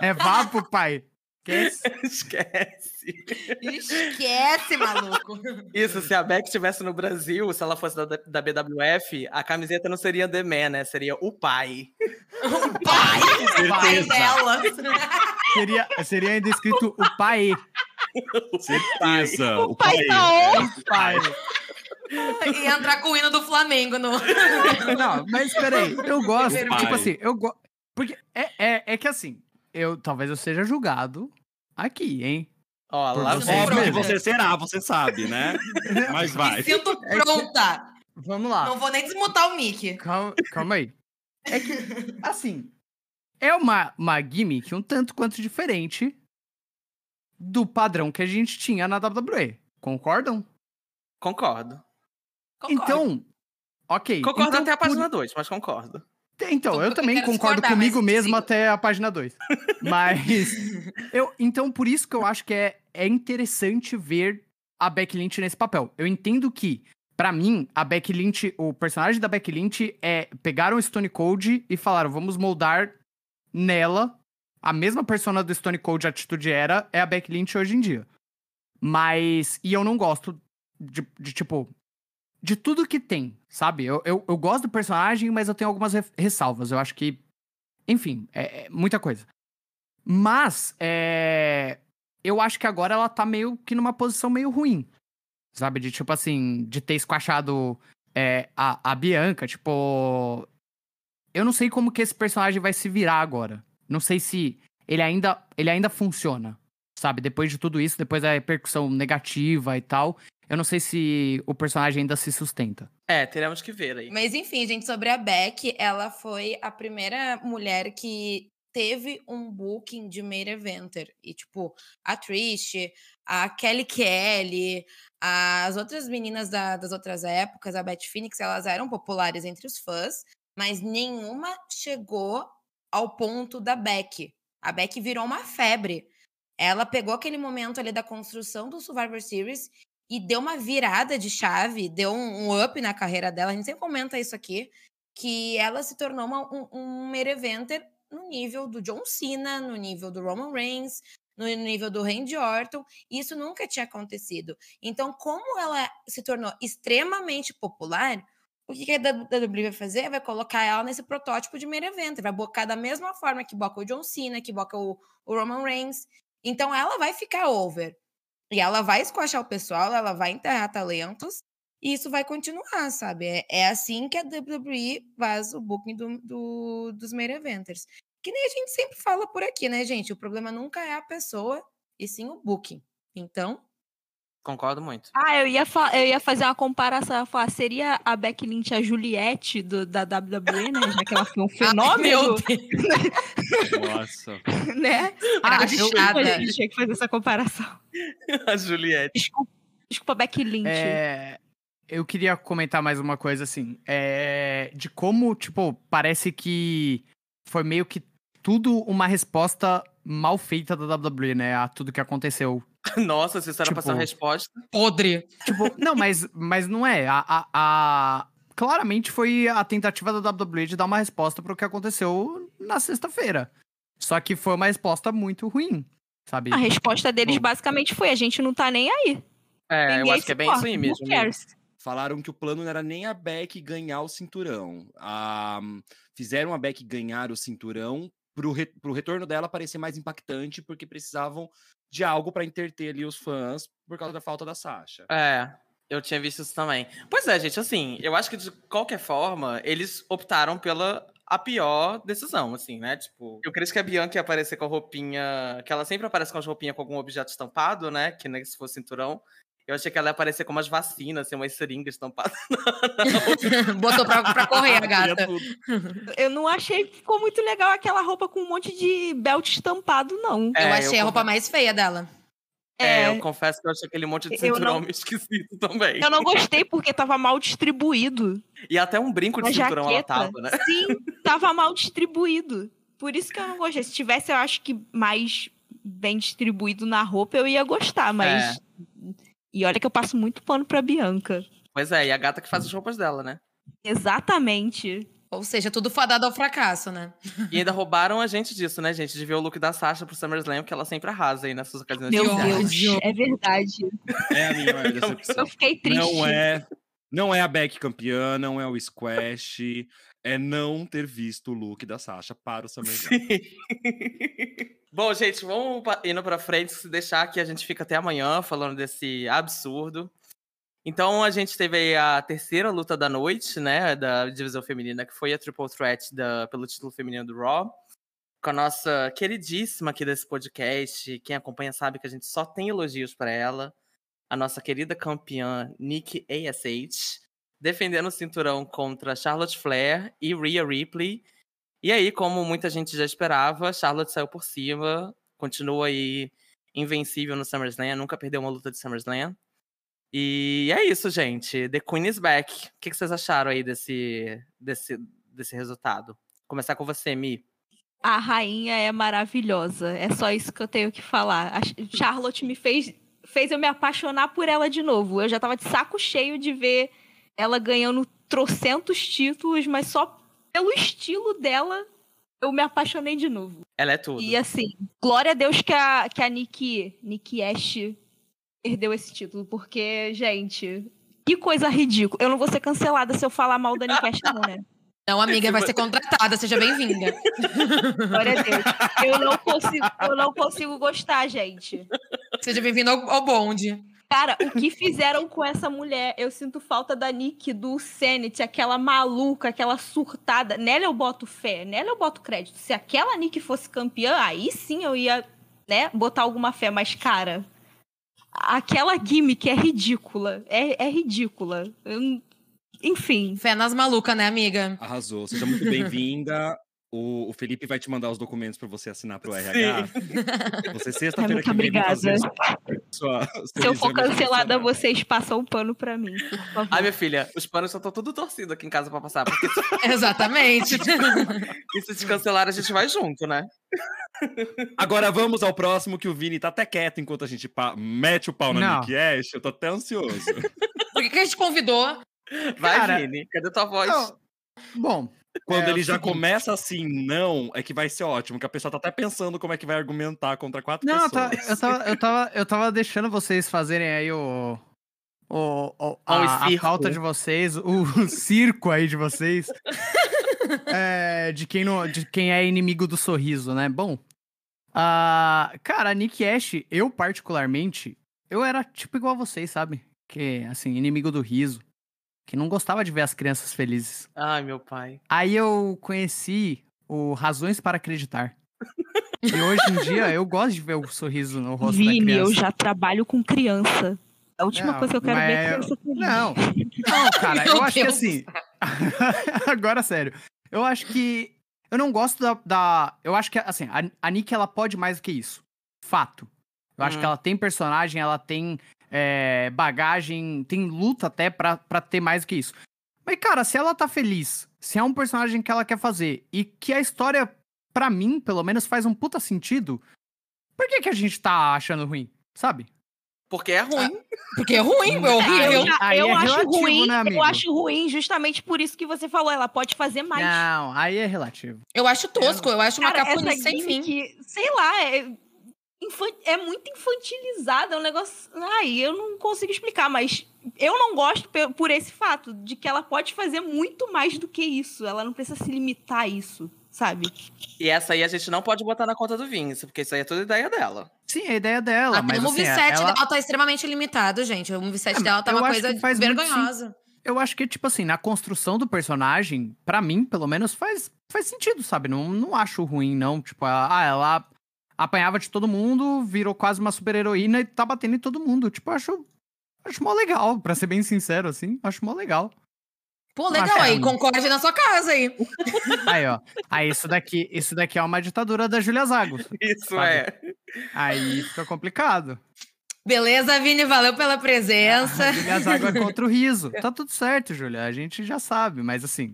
Speaker 4: é vapo, pai. Esquece.
Speaker 1: Esquece.
Speaker 2: Esquece, maluco.
Speaker 1: Isso, se a Beck estivesse no Brasil, se ela fosse da, da BWF, a camiseta não seria The Man, né? Seria o pai.
Speaker 2: O pai, o pai dela.
Speaker 4: Seria, seria ainda escrito o pai.
Speaker 3: Certeza.
Speaker 5: O pai tá on.
Speaker 4: pai.
Speaker 2: E entrar com o hino do Flamengo no.
Speaker 4: Não, mas peraí, eu gosto,
Speaker 3: O pai.
Speaker 4: tipo assim, eu gosto. Porque é, é, é que assim, eu talvez eu seja julgado aqui, hein?
Speaker 1: Ó,
Speaker 4: Por
Speaker 1: lá
Speaker 4: você.
Speaker 3: Óbvio que você será, você sabe, né? Mas vai.
Speaker 2: Me sinto pronta.
Speaker 4: Vamos lá.
Speaker 2: Não vou nem desmutar o mic.
Speaker 4: Calma, calma aí. É que, assim, é uma, uma gimmick um tanto quanto diferente do padrão que a gente tinha na WWE. Concordam?
Speaker 1: Concordo.
Speaker 2: Concordo.
Speaker 4: Então, ok.
Speaker 1: Concordo
Speaker 4: então,
Speaker 1: até a
Speaker 4: por-
Speaker 1: página 2, mas concordo.
Speaker 4: Então, eu
Speaker 2: eu
Speaker 4: também
Speaker 2: quero
Speaker 4: concordo comigo mesmo até a página 2. Mas, eu, então, por isso que eu acho que é, é interessante ver a Becky Lynch nesse papel. Eu entendo que, pra mim, a Becky Lynch, o personagem da Becky Lynch é pegaram o Stone Cold e falaram, vamos moldar nela a mesma persona do Stone Cold Atitude era, é a Becky Lynch hoje em dia. Mas, e eu não gosto de, de, tipo, de tudo que tem, sabe? Eu, eu, eu gosto do personagem, mas eu tenho algumas re- ressalvas. Eu acho que, enfim, é, é muita coisa. Mas, é, eu acho que agora ela tá meio que numa posição meio ruim, sabe? De tipo assim, de ter esquachado é, a, a Bianca, tipo. Eu não sei como que esse personagem vai se virar agora. Não sei se ele ainda, ele ainda funciona, sabe? Depois de tudo isso, depois da repercussão negativa e tal, eu não sei se o personagem ainda se sustenta.
Speaker 1: É, teremos que ver aí.
Speaker 2: Mas enfim, gente, sobre a Beck, ela foi a primeira mulher que teve um booking de main eventer. E, tipo, a Trish, a Kelly Kelly, as outras meninas da- das outras épocas, a Beth Phoenix, elas eram populares entre os fãs, mas nenhuma chegou ao ponto da Beck. A Beck virou uma febre. Ela pegou aquele momento ali da construção do Survivor Series e deu uma virada de chave, deu um, up na carreira dela. A gente sempre comenta isso aqui, que ela se tornou uma, um, um no nível do John Cena, no nível do Roman Reigns, no nível do Randy Orton. Isso nunca tinha acontecido. Então, como ela se tornou extremamente popular, o que que a WWE vai fazer? Vai colocar ela nesse protótipo de main eventer, vai bocar da mesma forma que boca o John Cena, que boca o, o Roman Reigns. Então, ela vai ficar over. E ela vai escoachar o pessoal, ela vai enterrar talentos, e isso vai continuar, sabe? É, é assim que a WWE faz o booking do, do, dos main eventers. Que nem a gente sempre fala por aqui, né, gente? O problema nunca é a pessoa, e sim o booking. Então,
Speaker 1: Concordo muito.
Speaker 5: Ah, eu ia, fa- eu ia fazer uma comparação. Eu ia falar, seria a Becky Lynch a Juliette do- da WWE, né? Já que ela foi um
Speaker 2: meu
Speaker 5: fenômeno.
Speaker 3: Nossa.
Speaker 5: né? Ah, desculpa,
Speaker 2: Crachada.
Speaker 5: gente, tinha que fazer essa comparação.
Speaker 1: A Juliette.
Speaker 5: Desculpa, desculpa Becky Lynch.
Speaker 4: É, eu queria comentar mais uma coisa, assim, é, de como, tipo, parece que foi meio que tudo uma resposta mal feita da WWE, né? A tudo que aconteceu.
Speaker 1: Nossa, vocês estavam
Speaker 4: Tipo-
Speaker 1: passando resposta.
Speaker 2: Podre.
Speaker 4: Tipo, não, mas, mas não é. A, a- a- Claramente foi a tentativa da WWE de dar uma resposta pro que aconteceu na sexta-feira. Só que foi uma resposta muito ruim, sabe?
Speaker 5: A resposta deles
Speaker 4: Bom.
Speaker 5: basicamente foi: a gente não tá nem aí.
Speaker 1: É, eu
Speaker 5: Ninguém
Speaker 1: acho que é bem
Speaker 5: importa,
Speaker 1: isso aí
Speaker 5: who
Speaker 1: mesmo.
Speaker 3: Falaram que o plano não era nem a Beck ganhar o cinturão. Ah, fizeram a Beck ganhar o cinturão pro, re- pro retorno dela parecer mais impactante, porque precisavam de algo pra interter ali os fãs por causa da falta da Sasha.
Speaker 1: É, eu tinha visto isso também. Pois é, gente, assim, eu acho que de qualquer forma, eles optaram pela a pior decisão, assim, né? Tipo, eu creio que a Bianca ia aparecer com a roupinha, que ela sempre aparece com as roupinhas com algum objeto estampado, né? Que nem se fosse cinturão. Eu achei que ela ia aparecer com umas vacinas, assim, umas seringas estampadas.
Speaker 2: Botou pra, pra correr a
Speaker 3: Queria
Speaker 2: gata.
Speaker 5: Eu não achei que ficou muito legal aquela roupa com um monte de belt estampado, não.
Speaker 2: Eu
Speaker 1: É,
Speaker 2: achei a
Speaker 1: eu
Speaker 2: roupa mais feia dela.
Speaker 1: É,
Speaker 5: É,
Speaker 1: eu confesso que eu achei aquele monte de
Speaker 5: eu
Speaker 1: cinturão
Speaker 5: não-
Speaker 1: meio esquisito também.
Speaker 5: eu não gostei porque tava mal distribuído.
Speaker 1: E até um brinco de
Speaker 5: A
Speaker 1: cinturão ela
Speaker 5: jaqueta,
Speaker 1: tava, né?
Speaker 5: sim, tava mal distribuído. Por isso que eu não gostei. Se tivesse, eu acho que mais bem distribuído na roupa, eu ia gostar, mas. E olha que eu passo muito pano pra Bianca.
Speaker 1: Pois é, e a gata que faz as roupas dela, né?
Speaker 5: Exatamente.
Speaker 2: Ou seja, tudo fadado ao fracasso, né?
Speaker 1: E ainda roubaram a gente disso, né, gente? De ver o look da Sasha pro SummerSlam, que ela sempre arrasa aí nessas ocasiões
Speaker 5: Meu
Speaker 1: especiais.
Speaker 5: Deus, é verdade.
Speaker 3: É a minha maior decepção.
Speaker 5: Eu fiquei triste.
Speaker 3: Não é, não é a Beck campeã, não é o Squash, é não ter visto o look da Sasha para o SummerSlam.
Speaker 1: Bom, gente, vamos indo pra frente, se deixar que a gente fica até amanhã falando desse absurdo. Então a gente teve aí a terceira luta da noite, né, da divisão feminina, que foi a Triple Threat da, pelo título feminino do Raw, com a nossa queridíssima aqui desse podcast. Quem acompanha sabe que a gente só tem elogios para ela. A nossa querida campeã Nikki ASH, defendendo o cinturão contra Charlotte Flair e Rhea Ripley. E aí, como muita gente já esperava, Charlotte saiu por cima, continua aí invencível no SummerSlam, nunca perdeu uma luta de SummerSlam. E é isso, gente. The Queen is back. O que vocês acharam aí desse, desse, desse resultado? Começar com você, Mi.
Speaker 5: A rainha é maravilhosa. É só isso que eu tenho que falar. A Ch- Charlotte me fez, fez eu me apaixonar por ela de novo. Eu já tava de saco cheio de ver ela ganhando trocentos títulos, mas só pelo estilo dela eu me apaixonei de novo.
Speaker 1: Ela é tudo.
Speaker 5: E assim, glória a Deus que a, que a Nikki, Nikki Ash perdeu esse título, porque, gente, que coisa ridícula. Eu não vou ser cancelada se eu falar mal da Nikki Ash, não, né?
Speaker 2: Não, amiga, vai ser contratada, seja bem-vinda.
Speaker 5: Glória a Deus. Eu não consigo, eu não consigo gostar, gente.
Speaker 2: Seja bem-vindo ao, ao bonde.
Speaker 5: Cara, o que fizeram com essa mulher? Eu sinto falta da Nick, do Senate, aquela maluca, aquela surtada. Nela eu boto fé, nela eu boto crédito. Se aquela Nick fosse campeã, aí sim eu ia, né, botar alguma fé. Mas, cara, aquela gimmick é ridícula. É, é ridícula. Eu enfim.
Speaker 2: Fé nas malucas, né, amiga?
Speaker 3: Arrasou. Seja muito bem-vinda. O, o Felipe vai te mandar os documentos para você assinar pro RH. Você sexta-feira
Speaker 5: muito
Speaker 3: que vem fazer
Speaker 5: obrigada.
Speaker 3: sua,
Speaker 5: Se eu for cancelada, vocês passam um pano pra mim.
Speaker 1: Ai, minha filha, os panos só estão tudo torcidos aqui em casa pra passar. Porque
Speaker 2: Exatamente.
Speaker 1: e se te cancelar, a gente vai junto, né?
Speaker 3: Agora vamos ao próximo, que o Vini tá até quieto enquanto a gente pa- mete o pau na
Speaker 4: Não.
Speaker 3: Nick Ash. Eu tô até ansioso.
Speaker 2: Por que, que a gente convidou?
Speaker 1: Vai,
Speaker 4: Cara,
Speaker 1: Vini. Cadê tua voz?
Speaker 4: Não, Bom,
Speaker 3: Quando
Speaker 4: É,
Speaker 3: ele já
Speaker 4: seguinte.
Speaker 3: começa assim, não, é que vai ser ótimo, que a pessoa tá até pensando como é que vai argumentar contra quatro
Speaker 4: Não, eu
Speaker 3: pessoas.
Speaker 4: tava, eu, tava, eu, tava, eu tava deixando vocês fazerem aí o. O, o- a, a pauta de vocês, o, circo aí de vocês. é, de, quem não, de quem é inimigo do sorriso, né? Bom. ah, cara, a Nick Ash, eu particularmente, eu era tipo igual a vocês, sabe? Que, assim, inimigo do riso. Que não gostava de ver as crianças felizes.
Speaker 1: Ai, meu pai.
Speaker 4: Aí eu conheci o Razões para Acreditar. e hoje em dia eu gosto de ver o sorriso no rosto da
Speaker 5: Vini,
Speaker 4: criança.
Speaker 5: eu já trabalho com criança. A última
Speaker 4: Não,
Speaker 5: coisa que eu quero ver é
Speaker 4: mas-
Speaker 5: criança feliz.
Speaker 4: Não, não, cara, eu acho que
Speaker 2: Deus
Speaker 4: assim. Agora, sério. Eu acho que. Eu não gosto da. da- eu acho que, assim, a, a Nick ela pode mais do que isso. Fato. Eu acho
Speaker 1: Hum.
Speaker 4: que ela tem personagem, ela tem é, bagagem, tem luta até pra, pra ter mais do que isso. Mas, cara, se ela tá feliz, se é um personagem que ela quer fazer e que a história, pra mim, pelo menos, faz um puta sentido, por que, que a gente tá achando ruim? Sabe?
Speaker 1: Porque é ruim.
Speaker 2: Porque é ruim, é horrível.
Speaker 5: Eu,
Speaker 4: Aí
Speaker 5: eu
Speaker 4: é
Speaker 5: acho
Speaker 4: relativo,
Speaker 5: ruim,
Speaker 4: né, amigo?
Speaker 5: eu acho ruim justamente por isso que você falou. Ela pode fazer mais.
Speaker 4: Não, aí é relativo.
Speaker 2: Eu acho tosco, eu acho uma
Speaker 5: Cara,
Speaker 2: capunice
Speaker 5: essa
Speaker 2: sem fim.
Speaker 5: sei lá, é, é muito infantilizada, é um negócio. Ai, eu não consigo explicar, mas eu não gosto por esse fato de que ela pode fazer muito mais do que isso. Ela não precisa se limitar a isso, sabe?
Speaker 1: E essa aí a gente não pode botar na conta do Vince, porque isso aí é tudo ideia dela.
Speaker 4: Sim, a ideia dela,
Speaker 2: Até
Speaker 4: mas
Speaker 2: o
Speaker 4: assim,
Speaker 2: moveset
Speaker 4: ela,
Speaker 2: dela tá extremamente limitado, gente. O moveset
Speaker 4: É,
Speaker 2: dela tá uma coisa
Speaker 4: que faz muito
Speaker 2: vergonhosa.
Speaker 4: eu acho que, tipo assim, na construção do personagem, pra mim, pelo menos, faz, faz sentido, sabe? Não, não acho ruim, não. Tipo, ela- ah, ela apanhava de todo mundo, virou quase uma super-heroína e tá batendo em todo mundo. Tipo, acho, acho mó legal, pra ser bem sincero, assim. Acho mó legal.
Speaker 2: Pô, legal
Speaker 4: Ah,
Speaker 2: aí, concorde na sua casa aí.
Speaker 4: Aí, ó. Aí, isso daqui, isso daqui é uma ditadura da Julia Zagos.
Speaker 1: Isso
Speaker 4: Sabe?
Speaker 1: é.
Speaker 4: Aí fica complicado.
Speaker 2: Beleza, Vini, valeu pela presença.
Speaker 4: A Julia Zago é contra o riso. Tá tudo certo, Julia. A gente já sabe, mas assim.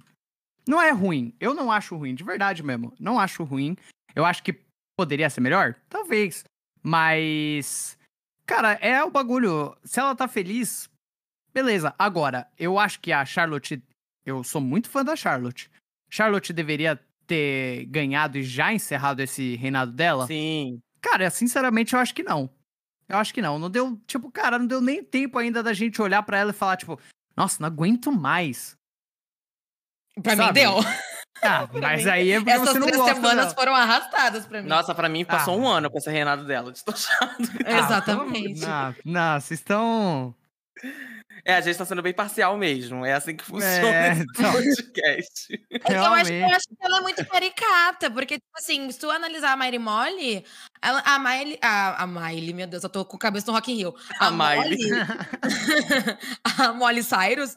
Speaker 4: Não é ruim. Eu não acho ruim, de verdade mesmo. Não acho ruim. Eu acho que poderia ser melhor? Talvez. Mas. Cara, é o bagulho. Se ela tá feliz, beleza. Agora, eu acho que a Charlotte. Eu sou muito fã da Charlotte. Charlotte deveria ter ganhado e já encerrado esse reinado dela?
Speaker 1: Sim.
Speaker 4: Cara, sinceramente, eu acho que não. Eu acho que não. Não deu, tipo, cara, não deu nem tempo ainda da gente olhar pra ela e falar, tipo, nossa, não aguento mais.
Speaker 2: Pra mim
Speaker 4: Sabe?
Speaker 2: deu.
Speaker 4: Ah,
Speaker 2: Pra
Speaker 4: mas
Speaker 2: mim,
Speaker 4: aí é porque
Speaker 2: Essas
Speaker 4: você não
Speaker 2: três
Speaker 4: gosta
Speaker 2: semanas
Speaker 4: dela.
Speaker 2: foram arrastadas pra mim.
Speaker 1: Nossa, pra mim passou
Speaker 4: Ah.
Speaker 1: um ano com esse reinado dela, destochado.
Speaker 4: Ah,
Speaker 2: Exatamente.
Speaker 4: Não, não, vocês estão.
Speaker 1: É, a gente tá sendo bem parcial mesmo. É assim que funciona
Speaker 4: É,
Speaker 1: esse
Speaker 4: então.
Speaker 1: podcast.
Speaker 2: É eu acho, eu acho que ela é muito caricata, porque, tipo assim, se tu analisar a Miley Molly, ela, a Miley. A, a Miley, meu Deus, eu tô com a cabeça no Rock in Rio.
Speaker 1: A Miley.
Speaker 2: a Molly Cyrus,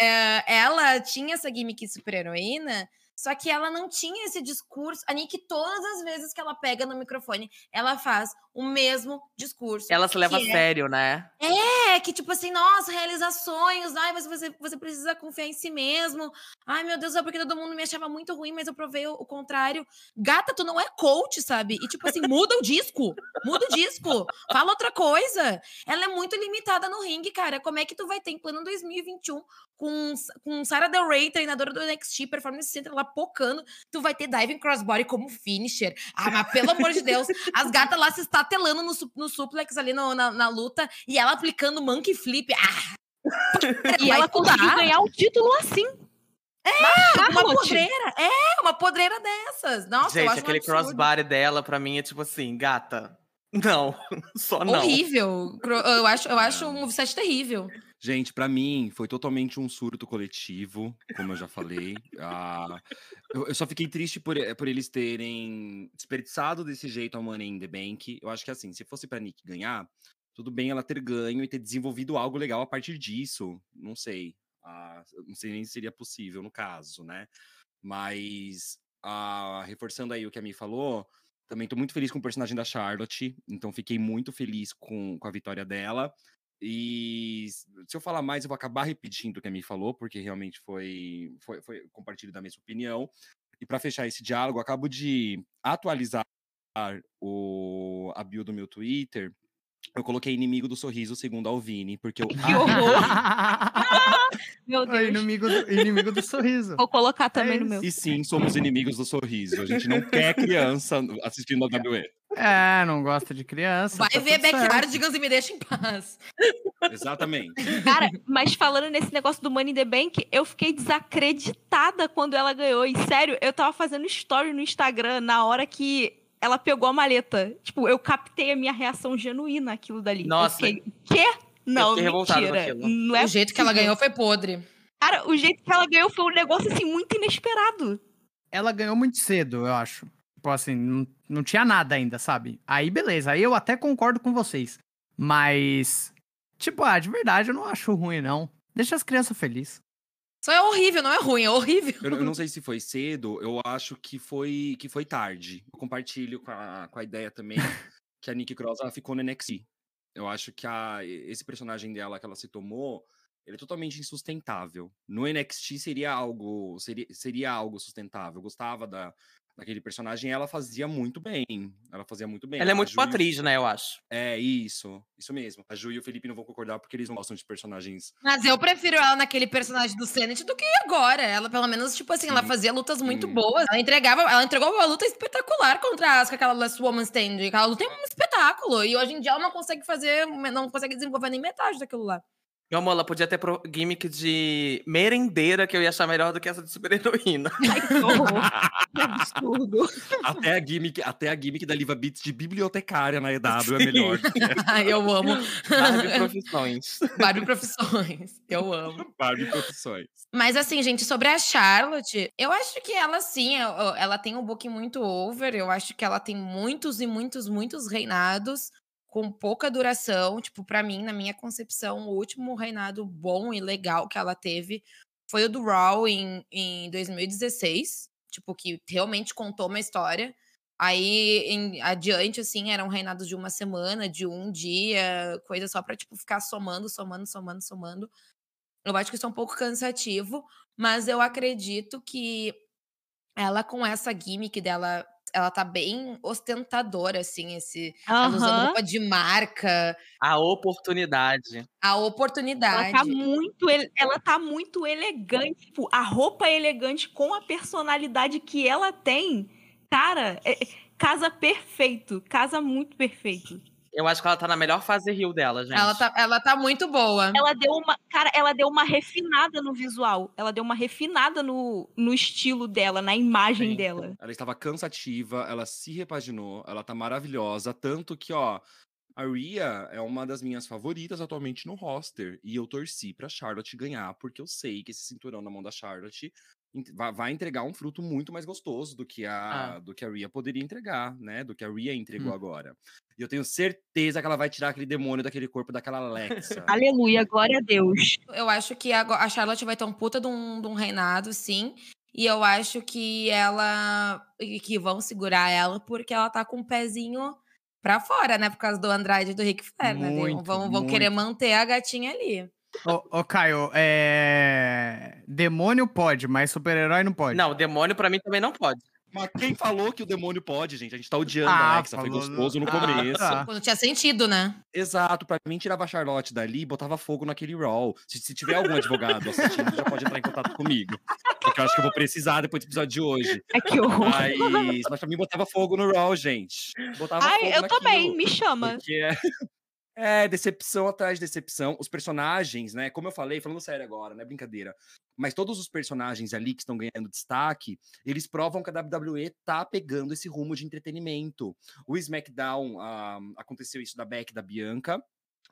Speaker 2: é, ela tinha essa gimmick super-heroína, só que ela não tinha esse discurso. A Nick, todas as vezes que ela pega no microfone, ela faz o mesmo discurso.
Speaker 1: Ela se leva a
Speaker 2: é-
Speaker 1: sério, né?
Speaker 2: É, que tipo assim, nossa, realizar sonhos, ai, mas você, você precisa confiar em si mesmo. Ai, meu Deus, é porque todo mundo me achava muito ruim, mas eu provei o, o contrário. Gata, tu não é coach, sabe? E tipo assim, muda o disco, muda o disco, fala outra coisa. Ela é muito limitada no ringue, cara. Como é que tu vai ter em plano 2021 com, com Sarah Del Rey, treinadora do NXT, Performance Center, lá pocando, tu vai ter Diving Crossbody como finisher. Ah, mas pelo amor de Deus, as gatas lá se estatelando no, no suplex ali no- na, na luta e ela aplicando monkey flip. Ah!
Speaker 5: E ela conseguiu
Speaker 2: estudar.
Speaker 5: ganhar o título assim.
Speaker 2: Uma
Speaker 5: Charlotte.
Speaker 2: podreira, é, uma podreira dessas. Nossa, eu
Speaker 1: gente,
Speaker 2: acho um
Speaker 1: aquele
Speaker 2: absurdo.
Speaker 1: crossbody dela, pra mim, é tipo assim, gata. Não, só não.
Speaker 2: Horrível. Eu acho, eu acho um moveset terrível.
Speaker 3: Gente, pra mim foi totalmente um surto coletivo, como eu já falei. Ah, eu, eu só fiquei triste por, eh, por eles terem desperdiçado desse jeito a Money in the Bank. Eu acho que assim, se fosse pra Nick ganhar, tudo bem ela ter ganho e ter desenvolvido algo legal a partir disso. Não sei. Ah, não sei nem se seria possível no caso, né? Mas ah, reforçando aí o que a Mi falou, também tô muito feliz com o personagem da Charlotte, então fiquei muito feliz com, com a vitória dela. E se eu falar mais, eu vou acabar repetindo o que a Mi falou, porque realmente foi, foi, foi compartilho da mesma opinião. E para fechar esse diálogo, eu acabo de atualizar o, a bio do meu Twitter. Eu coloquei inimigo do sorriso segundo Alvini, porque eu
Speaker 5: Que horror. Meu Deus.
Speaker 4: inimigo do, inimigo do sorriso.
Speaker 5: Vou colocar também no
Speaker 4: isso.
Speaker 5: meu.
Speaker 3: E sim, somos inimigos do sorriso. A gente não quer criança assistindo a WWE.
Speaker 4: É, não gosta de criança.
Speaker 2: Vai
Speaker 4: tá
Speaker 2: ver
Speaker 4: tudo certo.
Speaker 2: backyardigans e me deixa em paz.
Speaker 3: Exatamente.
Speaker 5: Cara, mas falando nesse negócio do Money in the Bank, eu fiquei desacreditada quando ela ganhou. E sério, eu tava fazendo story no Instagram na hora que ela pegou a maleta. Tipo, eu captei a minha reação genuína aquilo dali.
Speaker 1: Nossa.
Speaker 5: Eu fiquei, Quê? Não, mentira. Não é
Speaker 2: o jeito que ela ganhou foi podre.
Speaker 5: Cara, o jeito que ela ganhou foi um negócio assim muito inesperado.
Speaker 4: Ela ganhou muito cedo, eu acho. Tipo assim, não, não tinha nada ainda, sabe? Aí beleza, aí eu até concordo com vocês. Mas, tipo, ah, de verdade, eu não acho ruim, não. Deixa as crianças felizes.
Speaker 2: Só é horrível, não é ruim, é horrível.
Speaker 3: Eu, eu não sei se foi cedo, eu acho que foi que foi tarde. Eu compartilho com a, com a ideia também que a Nick Cross ela ficou no NXT. Eu acho que a, esse personagem dela que ela se tomou, ele é totalmente insustentável. No NXT seria algo seria, seria algo sustentável. Eu gostava da, daquele personagem, ela fazia muito bem. Ela fazia muito bem.
Speaker 1: Ela é muito
Speaker 3: Ju e
Speaker 1: né, eu acho.
Speaker 3: É isso, isso mesmo. A Ju e o Felipe não vão concordar porque eles não gostam de personagens.
Speaker 2: Mas eu prefiro ela naquele personagem do Senate do que agora. Ela, pelo menos, tipo assim, ela
Speaker 3: Sim.
Speaker 2: fazia lutas muito
Speaker 3: Sim.
Speaker 2: boas. Ela entregava, ela entregou uma luta espetacular contra a Asuka, aquela Last Woman Stand. Aquela luta é um espetáculo. E hoje em dia ela não consegue fazer, não consegue desenvolver nem metade daquilo lá.
Speaker 1: Meu amor, ela podia ter pro- gimmick de merendeira que eu ia achar melhor do que essa de super-heroína.
Speaker 5: Ai, que absurdo.
Speaker 3: até, a gimmick, até a gimmick da Liva Beats de bibliotecária na EW é melhor.
Speaker 2: Ai, eu amo.
Speaker 1: Barbie profissões.
Speaker 2: Barbie Profissões. Eu amo.
Speaker 3: Barbie Profissões.
Speaker 2: Mas assim, gente, sobre a Charlotte, eu acho que ela sim, eu- ela tem um book muito over. Eu acho que ela tem muitos e muitos, muitos reinados com pouca duração. Tipo, pra mim, na minha concepção, o último reinado bom e legal que ela teve foi o do Raw em, em 2016. Tipo, que realmente contou uma história. Aí, em, adiante, assim, eram reinados de uma semana, de um dia, coisa só pra, tipo, ficar somando, somando, somando, somando. Eu acho que isso é um pouco cansativo, mas eu acredito que ela, com essa gimmick dela, ela tá bem ostentadora, assim, esse. Ela usando roupa de marca,
Speaker 1: A oportunidade.
Speaker 2: a
Speaker 5: Ela
Speaker 2: oportunidade.
Speaker 5: tá muito, ela tá muito elegante. Tipo, a roupa é elegante com a personalidade que ela tem. Cara, é- é- casa perfeito. Casa muito perfeito.
Speaker 1: Eu acho que ela tá na melhor fase rio dela, gente.
Speaker 2: Ela tá, ela tá muito boa.
Speaker 5: Ela deu uma. Cara, ela deu uma refinada no visual. Ela deu uma refinada no, no estilo dela, na imagem
Speaker 3: Sim.
Speaker 5: dela.
Speaker 3: Ela estava cansativa, ela se repaginou, ela tá maravilhosa, tanto que, ó, a Rhea é uma das minhas favoritas atualmente no roster, e eu torci pra Charlotte ganhar, porque eu sei que esse cinturão na mão da Charlotte vai entregar um fruto muito mais gostoso do que a,
Speaker 1: Ah.
Speaker 3: do que a Rhea poderia entregar, né, do que a Rhea entregou
Speaker 4: Hum.
Speaker 3: agora. E eu tenho certeza que ela vai tirar aquele demônio daquele corpo daquela Alexa.
Speaker 5: Aleluia, glória a Deus.
Speaker 2: Eu acho que a, Charlotte vai ter um puta de um, de um reinado, sim. E eu acho que ela. e Que vão segurar ela porque ela tá com o pezinho pra fora, né? Por causa do Andrade e do Rick Flair, né? Vão, vão querer manter a gatinha ali.
Speaker 4: Ô, ô, Caio, é. Demônio pode, mas super-herói não pode.
Speaker 1: Não, o demônio pra mim também não pode.
Speaker 3: Mas quem falou que o demônio pode, gente? A gente tá odiando
Speaker 4: Ah,
Speaker 3: a Alexa, foi
Speaker 4: falou-
Speaker 3: gostoso no
Speaker 1: Ah,
Speaker 3: começo.
Speaker 4: tá.
Speaker 2: Quando tinha sentido, né?
Speaker 3: Exato, pra mim tirava a Charlotte dali e botava fogo naquele Raw. Se, se tiver algum advogado assistindo, já pode entrar em contato comigo. Porque eu acho que eu vou precisar depois do episódio de hoje.
Speaker 5: Ai, que horror.
Speaker 3: Mas, mas pra mim botava fogo no Raw, gente. Botava
Speaker 5: Ai,
Speaker 3: fogo
Speaker 5: eu
Speaker 3: naquilo,
Speaker 5: também, me chama.
Speaker 3: Porque é, decepção atrás de decepção. Os personagens, né? Como eu falei, falando sério agora, não é brincadeira. Mas todos os personagens ali que estão ganhando destaque, eles provam que a WWE tá pegando esse rumo de entretenimento. O SmackDown ah, aconteceu isso da Beck da Bianca.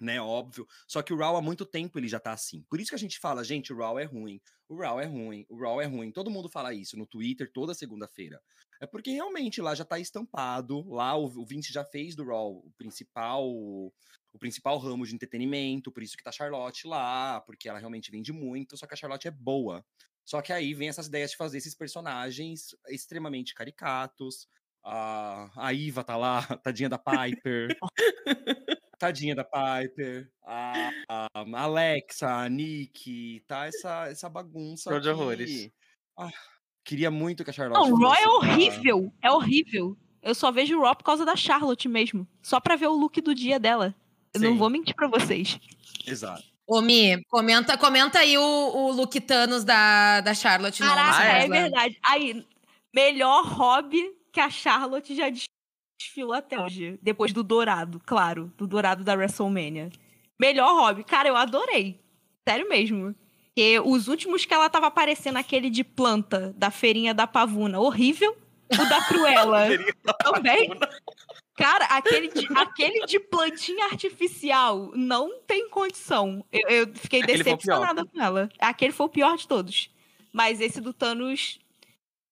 Speaker 3: Né, óbvio. Só que o Raw há muito tempo ele já tá assim. Por isso que a gente fala, gente, o Raw é ruim. O Raw é ruim. O Raw é ruim. Todo mundo fala isso no Twitter toda segunda-feira. É porque realmente lá já tá estampado. Lá o Vince já fez do Raw o principal o principal ramo de entretenimento, por isso que tá a Charlotte lá, porque ela realmente vende muito, só que a Charlotte é boa. Só que aí vem essas ideias de fazer esses personagens extremamente caricatos. A, a Iva tá lá, tadinha da Piper. tadinha da Piper. A, a Alexa, a Nick, tá essa, essa bagunça.
Speaker 1: Show de horrores.
Speaker 3: Ah, queria muito que a Charlotte.
Speaker 5: Não, o Raw
Speaker 3: fosse
Speaker 5: é
Speaker 3: pra-
Speaker 5: horrível. É horrível. Eu só vejo o Raw por causa da Charlotte mesmo. Só pra ver o look do dia dela. Eu não vou mentir pra vocês.
Speaker 3: Exato.
Speaker 2: Ô, Mi, comenta, comenta aí o, o look Thanos da, da Charlotte. no
Speaker 5: Caraca,
Speaker 1: Ah,
Speaker 5: é verdade. Aí, melhor hobby que a Charlotte já desfilou até hoje. Depois do Dourado, claro. Do Dourado da WrestleMania. Melhor hobby. Cara, eu adorei. Sério mesmo. Porque os últimos que ela tava aparecendo, aquele de planta da feirinha da Pavuna, horrível. O da Cruella também. Cara, aquele de, aquele de plantinha artificial não tem condição. Eu, eu fiquei
Speaker 1: Aquele
Speaker 5: decepcionada com ela. Aquele foi o pior de todos. Mas esse do Thanos.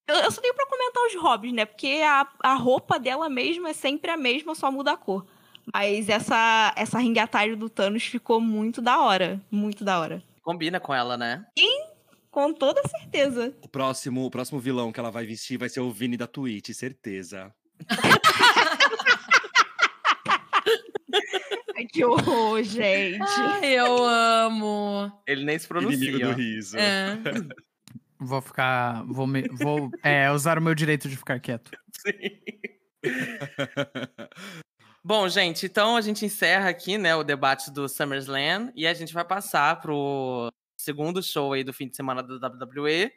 Speaker 5: Eu, eu só tenho pra comentar os hobbies, né? Porque a, a roupa dela mesma é sempre a mesma, só muda a cor. Mas essa, essa ringatário do Thanos ficou muito da hora. Muito da hora.
Speaker 1: Combina com ela, né?
Speaker 5: Com toda certeza.
Speaker 3: O próximo, o próximo vilão que ela vai vestir vai ser o Vini da Twitch, certeza.
Speaker 5: Ai, que horror, gente.
Speaker 2: Ai, eu amo.
Speaker 1: Ele nem se
Speaker 3: Inimigo
Speaker 1: pronuncia.
Speaker 3: do
Speaker 1: ó.
Speaker 3: riso.
Speaker 2: É.
Speaker 4: Vou ficar. Vou, me, vou é, usar o meu direito de ficar quieto.
Speaker 1: Sim. Bom, gente, então a gente encerra aqui, né, o debate do SummerSlam e a gente vai passar pro segundo show aí do fim de semana da WWE,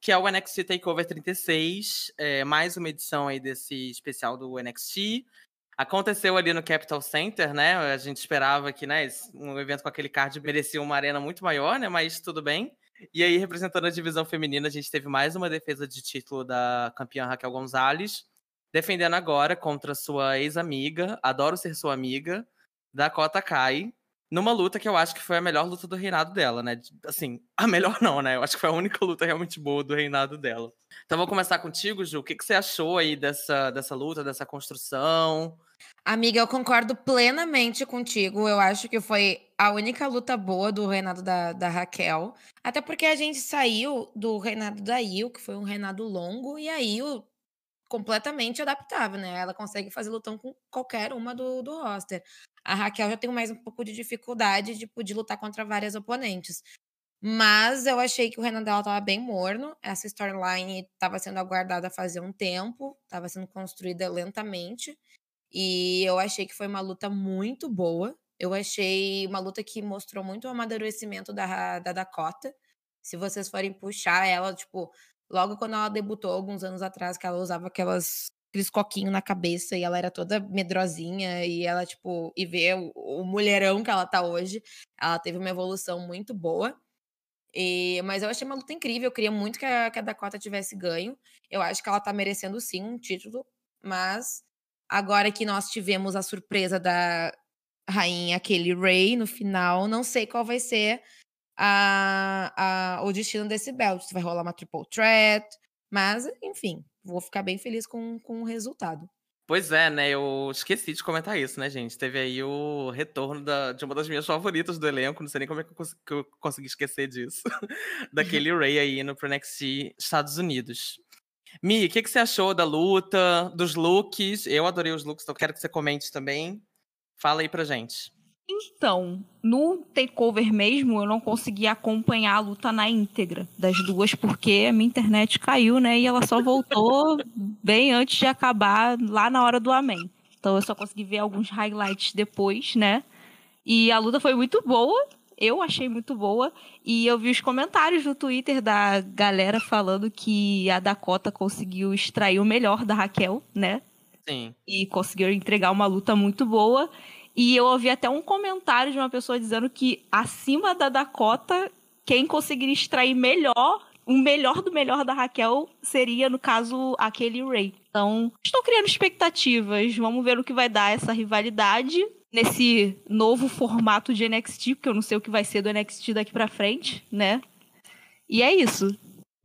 Speaker 1: que é o NXT Takeover 36, é, mais uma edição aí desse especial do NXT. Aconteceu ali no Capital Center, né? A gente esperava que, né, um evento com aquele card merecia uma arena muito maior, né? Mas tudo bem. E aí, representando a divisão feminina, a gente teve mais uma defesa de título da campeã Raquel Gonzalez, defendendo agora contra sua ex-amiga, adoro ser sua amiga, Dakota Kai, numa luta que eu acho que foi a melhor luta do reinado dela, né? Assim, a melhor não, né? Eu acho que foi a única luta realmente boa do reinado dela. Então vou começar contigo, Ju. O que, que você achou aí dessa, dessa luta, dessa construção?
Speaker 2: Amiga, eu concordo plenamente contigo. Eu acho que foi a única luta boa do reinado da, da Raquel. Até porque a gente saiu do reinado da Il, que foi um reinado longo, e a Il completamente adaptável, né? Ela consegue fazer lutão com qualquer uma do, do roster. A Raquel já tem mais um pouco de dificuldade tipo, de lutar contra várias oponentes. Mas eu achei que o reinado dela tava bem morno. Essa storyline estava sendo aguardada fazia um tempo, estava sendo construída lentamente. E eu achei que foi uma luta muito boa. Eu achei uma luta que mostrou muito o amadurecimento da, da Dakota. Se vocês forem puxar ela, tipo, logo quando ela debutou, alguns anos atrás, que ela usava aquelas, aqueles coquinhos na cabeça e ela era toda medrosinha e ela, tipo, e ver o, o mulherão que ela tá hoje, ela teve uma evolução muito boa. E, mas eu achei uma luta incrível. Eu queria muito que a, que a Dakota tivesse ganho. Eu acho que ela tá merecendo sim um título, mas agora que nós tivemos a surpresa da rainha Kelly Ray no final, não sei qual vai ser a, a- o destino desse belt. Se vai rolar uma triple threat, mas enfim, vou ficar bem feliz com, com o resultado.
Speaker 1: Pois é, né? Eu esqueci de comentar isso, né, gente? Teve aí o retorno da- de uma das minhas favoritas do elenco. Não sei nem como é que eu, cons- que eu consegui esquecer disso. Daquele Ray aí no pro Estados Unidos. Mi, o que, que você achou da luta, dos looks? Eu adorei os looks, então quero que você comente também. Fala aí pra gente.
Speaker 5: Então, no takeover mesmo, eu não consegui acompanhar a luta na íntegra das duas, porque a minha internet caiu, né? E ela só voltou bem antes de acabar, lá na hora do Amém. Então eu só consegui ver alguns highlights depois, né? E a luta foi muito boa. Eu achei muito boa. E eu vi os comentários no Twitter da galera falando que a Dakota conseguiu extrair o melhor da Raquel, né?
Speaker 1: Sim.
Speaker 5: e conseguiram entregar uma luta muito boa. E eu ouvi até um comentário de uma pessoa dizendo que acima da Dakota, quem conseguiria extrair melhor, o melhor do melhor da Raquel seria, no caso, aquele Ray. Então, estou criando expectativas. Vamos ver o que vai dar essa rivalidade nesse novo formato de NXT, porque eu não sei o que vai ser do NXT daqui pra frente, né? E é isso.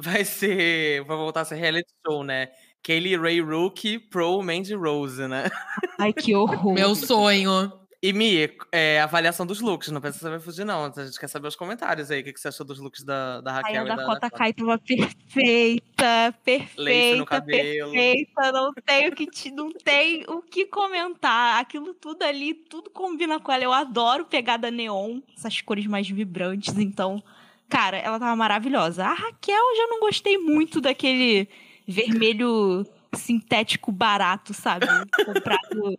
Speaker 1: Vai ser. Vai voltar a ser reality show, né? Kaylee Ray Rookie pro Mandy Rose, né?
Speaker 5: Ai, que horror.
Speaker 2: Meu sonho.
Speaker 1: E Mi, é, avaliação dos looks. Não pensa que você vai fugir, não. A gente quer saber os comentários aí. O que que você achou dos looks da, da Raquel
Speaker 5: a
Speaker 1: e da
Speaker 5: Dakota
Speaker 1: Dakota?
Speaker 5: Kai tava perfeita, perfeita,
Speaker 1: Lace no cabelo.
Speaker 5: perfeita. Não tem o que te, não tem o que comentar. Aquilo tudo ali, tudo combina com ela. Eu adoro pegada neon, essas cores mais vibrantes. Então, cara, ela tava maravilhosa. A Raquel eu já não gostei muito daquele vermelho sintético barato, sabe? Comprado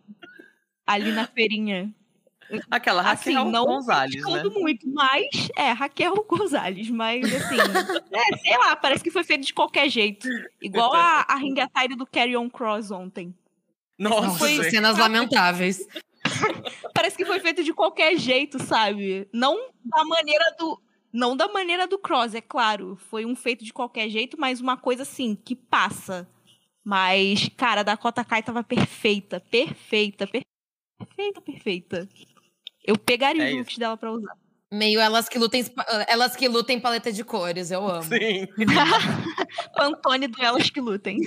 Speaker 5: ali na feirinha.
Speaker 1: Aquela Raquel
Speaker 5: Assim, não
Speaker 1: Gonzalez, né?
Speaker 5: muito, mas é, Raquel Gonzalez, mas assim, é, sei lá, parece que foi feito de qualquer jeito. Igual a, a ring attire do Carry On Cross ontem.
Speaker 1: Nossa,
Speaker 2: Nossa,
Speaker 1: gente.
Speaker 2: cenas lamentáveis.
Speaker 5: Parece que foi feito de qualquer jeito, sabe? Não da maneira do. Não da maneira do Cross, é claro. Foi um feito de qualquer jeito, mas uma coisa assim, que passa. Mas, cara, a Dakota Kai tava perfeita, perfeita, perfeita, perfeita. Eu pegaria
Speaker 1: É
Speaker 5: os looks dela pra usar.
Speaker 2: Meio elas que lutem, elas que lutem paleta de cores, eu amo.
Speaker 1: Sim.
Speaker 5: Pantone do Elas que lutem.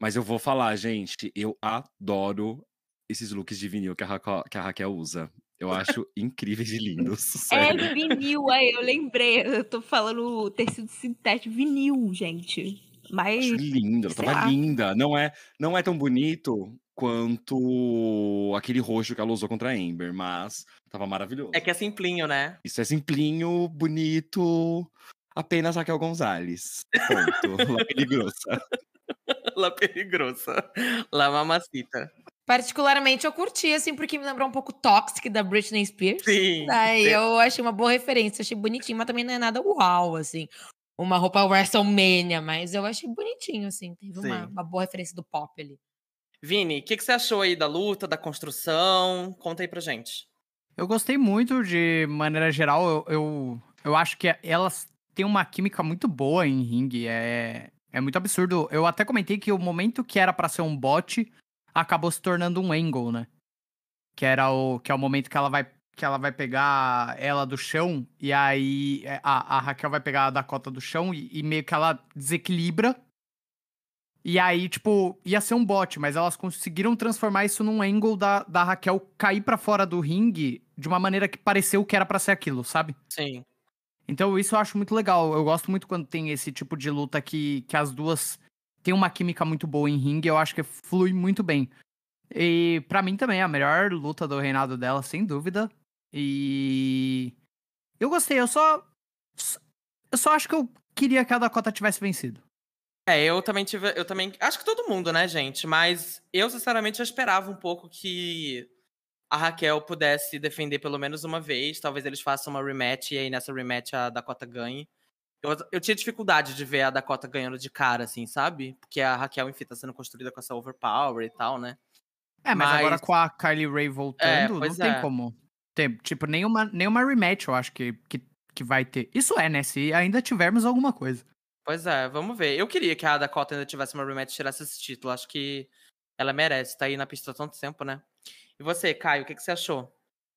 Speaker 3: Mas eu vou falar, gente, eu adoro esses looks de vinil que a Raquel, que a Raquel usa. Eu acho incríveis e lindos.
Speaker 5: É
Speaker 3: Sério.
Speaker 5: vinil, aí eu lembrei. Eu tô falando tecido sintético, vinil, gente. Mas.
Speaker 3: Acho lindo, ela tava
Speaker 5: lá.
Speaker 3: linda. Não é, não é tão bonito quanto aquele roxo que ela usou contra a Amber, mas tava maravilhoso.
Speaker 1: É que é simplinho, né?
Speaker 3: Isso é simplinho, bonito, apenas Raquel Gonzalez. Ponto. Lapele grossa.
Speaker 1: La Perigrosa. La Mamacita.
Speaker 2: Particularmente eu curti, assim, porque me lembrou um pouco Toxic da Britney Spears.
Speaker 1: Sim.
Speaker 2: Daí
Speaker 1: Sim.
Speaker 2: eu achei uma boa referência, achei bonitinho, mas também não é nada uau, assim. Uma roupa WrestleMania, mas eu achei bonitinho, assim. Teve uma, uma boa referência do pop ali.
Speaker 1: Vini, o que, que você achou aí da luta, da construção? Conta aí pra gente.
Speaker 4: Eu gostei muito de maneira geral. Eu, eu, eu acho que elas têm uma química muito boa em ringue. É, é muito absurdo. Eu até comentei que o momento que era pra ser um bot acabou se tornando um angle, né? Que era o que é o momento que ela vai que ela vai pegar ela do chão e aí é, a, a Raquel vai pegar a Dakota do chão e, e meio que ela desequilibra. E aí, tipo, ia ser um bot, mas elas conseguiram transformar isso num angle da, da Raquel cair pra fora do ringue de uma maneira que pareceu que era pra ser aquilo, sabe?
Speaker 1: Sim.
Speaker 4: Então isso eu acho muito legal. Eu gosto muito quando tem esse tipo de luta que, que as duas têm uma química muito boa em ringue. Eu acho que flui muito bem. E pra mim também é a melhor luta do reinado dela, sem dúvida. E eu gostei. Eu só eu só acho que eu queria que a Dakota tivesse vencido.
Speaker 1: É, eu também tive. Eu também. Acho que todo mundo, né, gente? Mas eu, sinceramente, já esperava um pouco que a Raquel pudesse defender pelo menos uma vez. Talvez eles façam uma rematch e aí nessa rematch a Dakota ganhe. Eu, eu tinha dificuldade de ver a Dakota ganhando de cara, assim, sabe? Porque a Raquel, enfim, tá sendo construída com essa overpower e tal, né?
Speaker 4: É, mas, agora
Speaker 1: Mas-
Speaker 4: com a Kylie Ray voltando, não
Speaker 1: pois
Speaker 4: tem
Speaker 1: é.
Speaker 4: como ter, tipo, nenhuma, nenhuma rematch, eu acho que, que, que vai ter. Isso é, né? Se ainda tivermos alguma coisa.
Speaker 1: Pois é, vamos ver. Eu queria que a Dakota ainda tivesse uma rematch e tirasse esse título. Acho que ela merece. Tá aí na pista há tanto tempo, né? E você, Caio, o que, que você achou?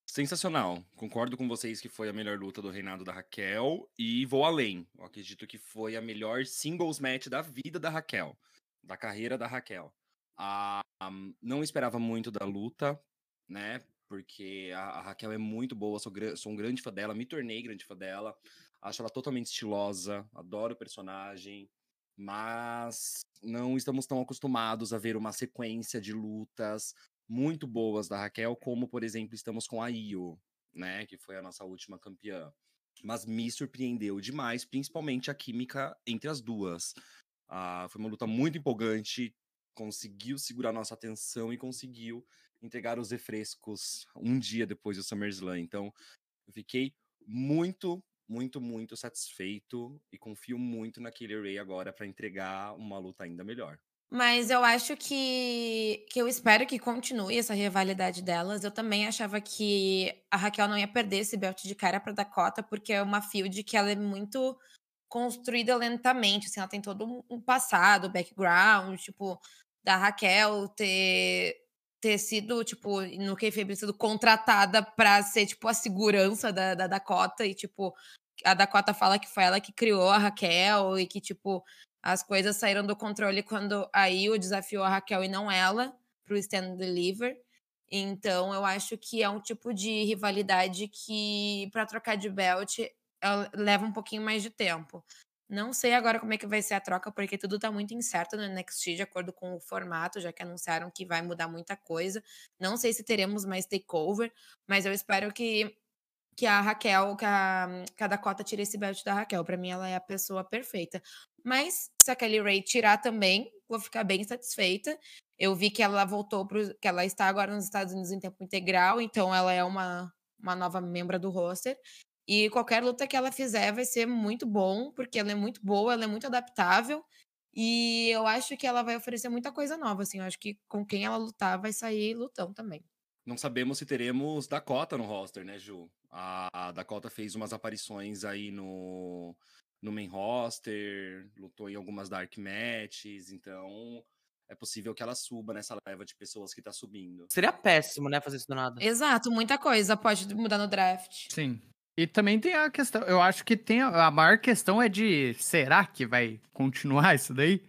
Speaker 3: Sensacional. Concordo com vocês que foi a melhor luta do reinado da Raquel e vou além. Eu acredito que foi a melhor singles match da vida da Raquel, da carreira da Raquel. Ah, não esperava muito da luta, né? Porque a, Raquel é muito boa, sou, sou um grande fã dela, me tornei grande fã dela. Acho ela totalmente estilosa, adoro o personagem, mas não estamos tão acostumados a ver uma sequência de lutas muito boas da Raquel, como, por exemplo, estamos com a Io, né, que foi a nossa última campeã. Mas me surpreendeu demais, principalmente a química entre as duas. Ah, foi uma luta muito empolgante, conseguiu segurar nossa atenção e conseguiu entregar os refrescos um dia depois do SummerSlam. Então, eu fiquei muito, muito, muito satisfeito e confio muito na Killer Ray agora para entregar uma luta ainda melhor.
Speaker 2: Mas eu acho que, que eu espero que continue essa rivalidade delas. Eu também achava que a Raquel não ia perder esse belt de cara pra Dakota, porque é uma field que ela é muito construída lentamente. Assim, ela tem todo um passado, background, tipo, da Raquel ter, ter sido, tipo, no kayfabe, sido contratada pra ser, tipo, a segurança da, da Dakota. E, tipo, a Dakota fala que foi ela que criou a Raquel e que, tipo, as coisas saíram do controle quando a Io desafiou a Raquel e não ela pro Stand and Deliver. Então, eu acho que é um tipo de rivalidade que, para trocar de belt, ela leva um pouquinho mais de tempo. Não sei agora como é que vai ser a troca, porque tudo tá muito incerto no NXT, de acordo com o formato, já que anunciaram que vai mudar muita coisa. Não sei se teremos mais takeover, mas eu espero que, que a Raquel, que a, que a Dakota tire esse belt da Raquel. Pra mim, ela é a pessoa perfeita. Mas se a Kelly Ray tirar também, vou ficar bem satisfeita. Eu vi que ela voltou pro, que ela está agora nos Estados Unidos em tempo integral, então ela é uma, uma nova membra do roster. E qualquer luta que ela fizer vai ser muito bom, porque ela é muito boa, ela é muito adaptável. E eu acho que ela vai oferecer muita coisa nova, assim. Eu acho que com quem ela lutar vai sair lutão também.
Speaker 3: Não sabemos se teremos Dakota no roster, né, Ju? A, Dakota fez umas aparições aí no, no main roster, lutou em algumas dark matches, então é possível que ela suba nessa leva de pessoas que tá subindo.
Speaker 1: Seria péssimo, né, fazer isso do nada.
Speaker 2: Exato, muita coisa pode mudar no draft.
Speaker 4: Sim. E também tem a questão, eu acho que tem a, a maior questão é de será que vai continuar isso daí?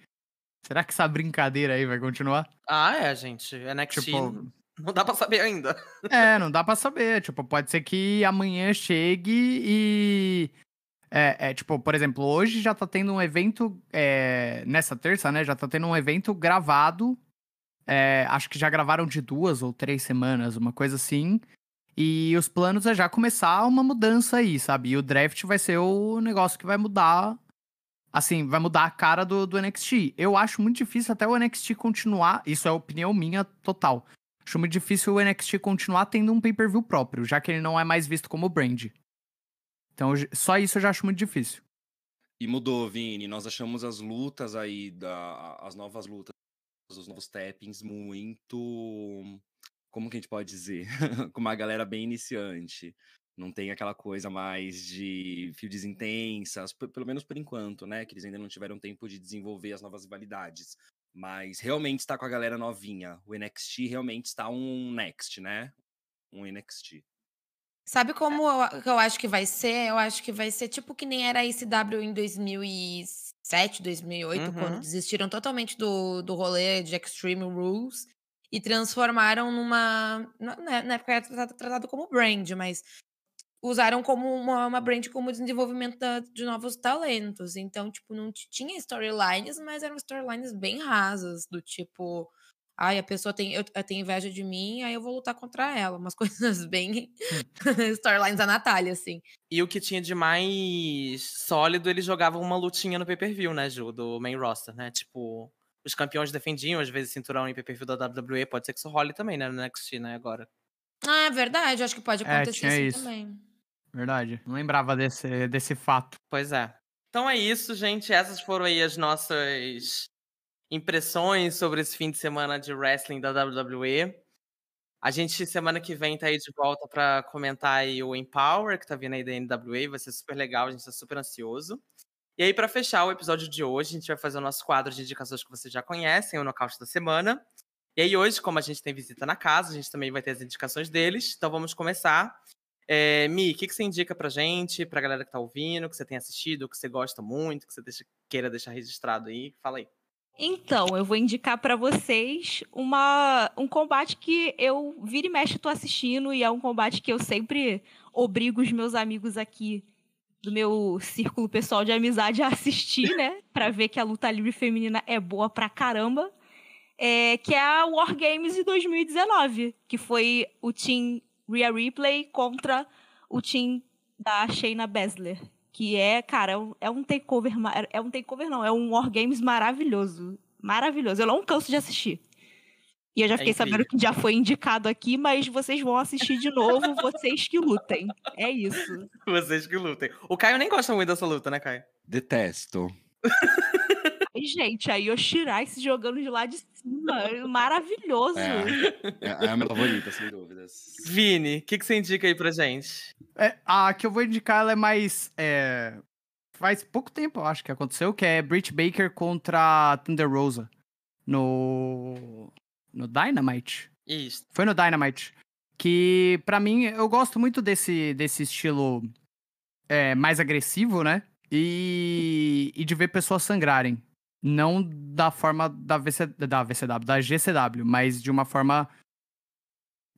Speaker 4: Será que essa brincadeira aí vai continuar?
Speaker 1: Ah, é, gente. NXT
Speaker 4: Tipo,
Speaker 1: não dá pra saber ainda.
Speaker 4: É, não dá pra saber. Tipo, pode ser que amanhã chegue e. É, é, tipo, por exemplo, hoje já tá tendo um evento. é, nessa terça, né? Já tá tendo um evento gravado. é, acho que já gravaram de duas ou três semanas, uma coisa assim. E os planos é já começar uma mudança aí, sabe? E o draft vai ser o negócio que vai mudar. Assim, vai mudar a cara do, do NXT. Eu acho muito difícil até o NXT continuar. Isso é opinião minha total. Acho muito difícil o NXT continuar tendo um pay-per-view próprio, já que ele não é mais visto como brand. Então, só isso eu já acho muito difícil.
Speaker 3: E mudou, Vini. Nós achamos as lutas aí, da, as novas lutas, os novos tappings muito. Como que a gente pode dizer? Com uma galera bem iniciante. Não tem aquela coisa mais de fields intensas, pe- pelo menos por enquanto, né? Que eles ainda não tiveram tempo de desenvolver as novas rivalidades. Mas realmente está com a galera novinha. O NXT realmente está um Next, né? Um NXT.
Speaker 2: Sabe como eu, eu acho que vai ser? Eu acho que vai ser tipo que nem era a ICW em 2007, 2008, quando
Speaker 1: Uhum.
Speaker 2: desistiram totalmente do, do rolê de Extreme Rules e transformaram numa. Na, na época era tratado, tratado como brand, mas usaram como uma, uma brand como desenvolvimento da- de novos talentos. Então, tipo, não tinha storylines, mas eram storylines bem rasas, do tipo. Ai, a pessoa tem, eu, tenho inveja de mim, aí eu vou lutar contra ela. Umas coisas bem. storylines da Natália, assim.
Speaker 1: E o que tinha de mais sólido, eles jogavam uma lutinha no pay-per-view, né, Ju? Do main roster, né? Tipo, os campeões defendiam, às vezes, cinturão em pay-per-view da WWE. Pode ser que isso role também, né, no NXT, né, agora.
Speaker 2: Ah, é verdade, acho que pode
Speaker 4: É,
Speaker 2: acontecer
Speaker 4: tinha
Speaker 2: assim
Speaker 4: isso.
Speaker 2: também.
Speaker 4: Verdade. Não lembrava desse, desse fato.
Speaker 1: Pois é. Então é isso, gente. Essas foram aí as nossas impressões sobre esse fim de semana de wrestling da WWE. A gente, semana que vem, tá aí de volta pra comentar aí o Empower, que tá vindo aí da NWA. Vai ser super legal, a gente tá super ansioso. E aí, pra fechar o episódio de hoje, a gente vai fazer o nosso quadro de indicações que vocês já conhecem, o Nocaute da Semana. E aí, hoje, como a gente tem visita na casa, a gente também vai ter as indicações deles. Então, vamos começar. É, Mi, o que, que você indica pra gente, pra galera que tá ouvindo, que você tem assistido, que você gosta muito, que você deixa- queira deixar registrado aí? Fala aí.
Speaker 5: Então, eu vou indicar pra vocês uma, um combate que eu vira e mexe tô assistindo e é um combate que eu sempre obrigo os meus amigos aqui do meu círculo pessoal de amizade a assistir, né? Pra ver que a luta livre feminina é boa pra caramba. É, que é a War Games de 2019, que foi o Team Rhea Ripley contra o time da Shayna Baszler. Que é, cara, é um, é takeover. É um takeover, não, é um War Games maravilhoso. Maravilhoso. Eu não canso de assistir. E eu já
Speaker 1: É
Speaker 5: fiquei sabendo
Speaker 1: incrível.
Speaker 5: que já foi indicado aqui, mas vocês vão assistir de novo, vocês que lutem. É isso.
Speaker 1: Vocês que lutem. O Caio nem gosta muito dessa luta, né, Caio?
Speaker 3: Detesto.
Speaker 5: Ai, gente, aí Yoshirai se jogando de lá de cima. Maravilhoso.
Speaker 3: É, é a minha favorita, sem dúvidas.
Speaker 1: Vini, o que, que você indica aí pra gente?
Speaker 4: É, a que eu vou indicar, ela é mais. é, faz pouco tempo, eu acho que aconteceu, que é Britt Baker contra Thunder Rosa. No. No Dynamite.
Speaker 1: Isso.
Speaker 4: Foi no Dynamite. Que, pra mim, eu gosto muito desse, desse estilo é, mais agressivo, né? E, e de ver pessoas sangrarem. Não da forma da, VC, da VCW, da GCW, mas de uma forma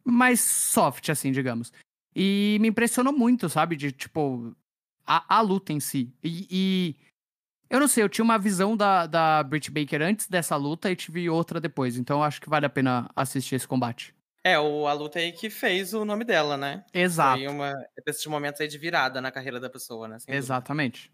Speaker 4: mais soft, assim, digamos. E me impressionou muito, sabe? De, tipo, a, a luta em si. E, e eu não sei, eu tinha uma visão da, da Britt Baker antes dessa luta e tive outra depois. Então acho que vale a pena assistir esse combate.
Speaker 1: É, o, a luta aí que fez o nome dela, né?
Speaker 4: Exato.
Speaker 1: Foi uma desses momentos aí de virada na carreira da pessoa, né?
Speaker 4: Exatamente.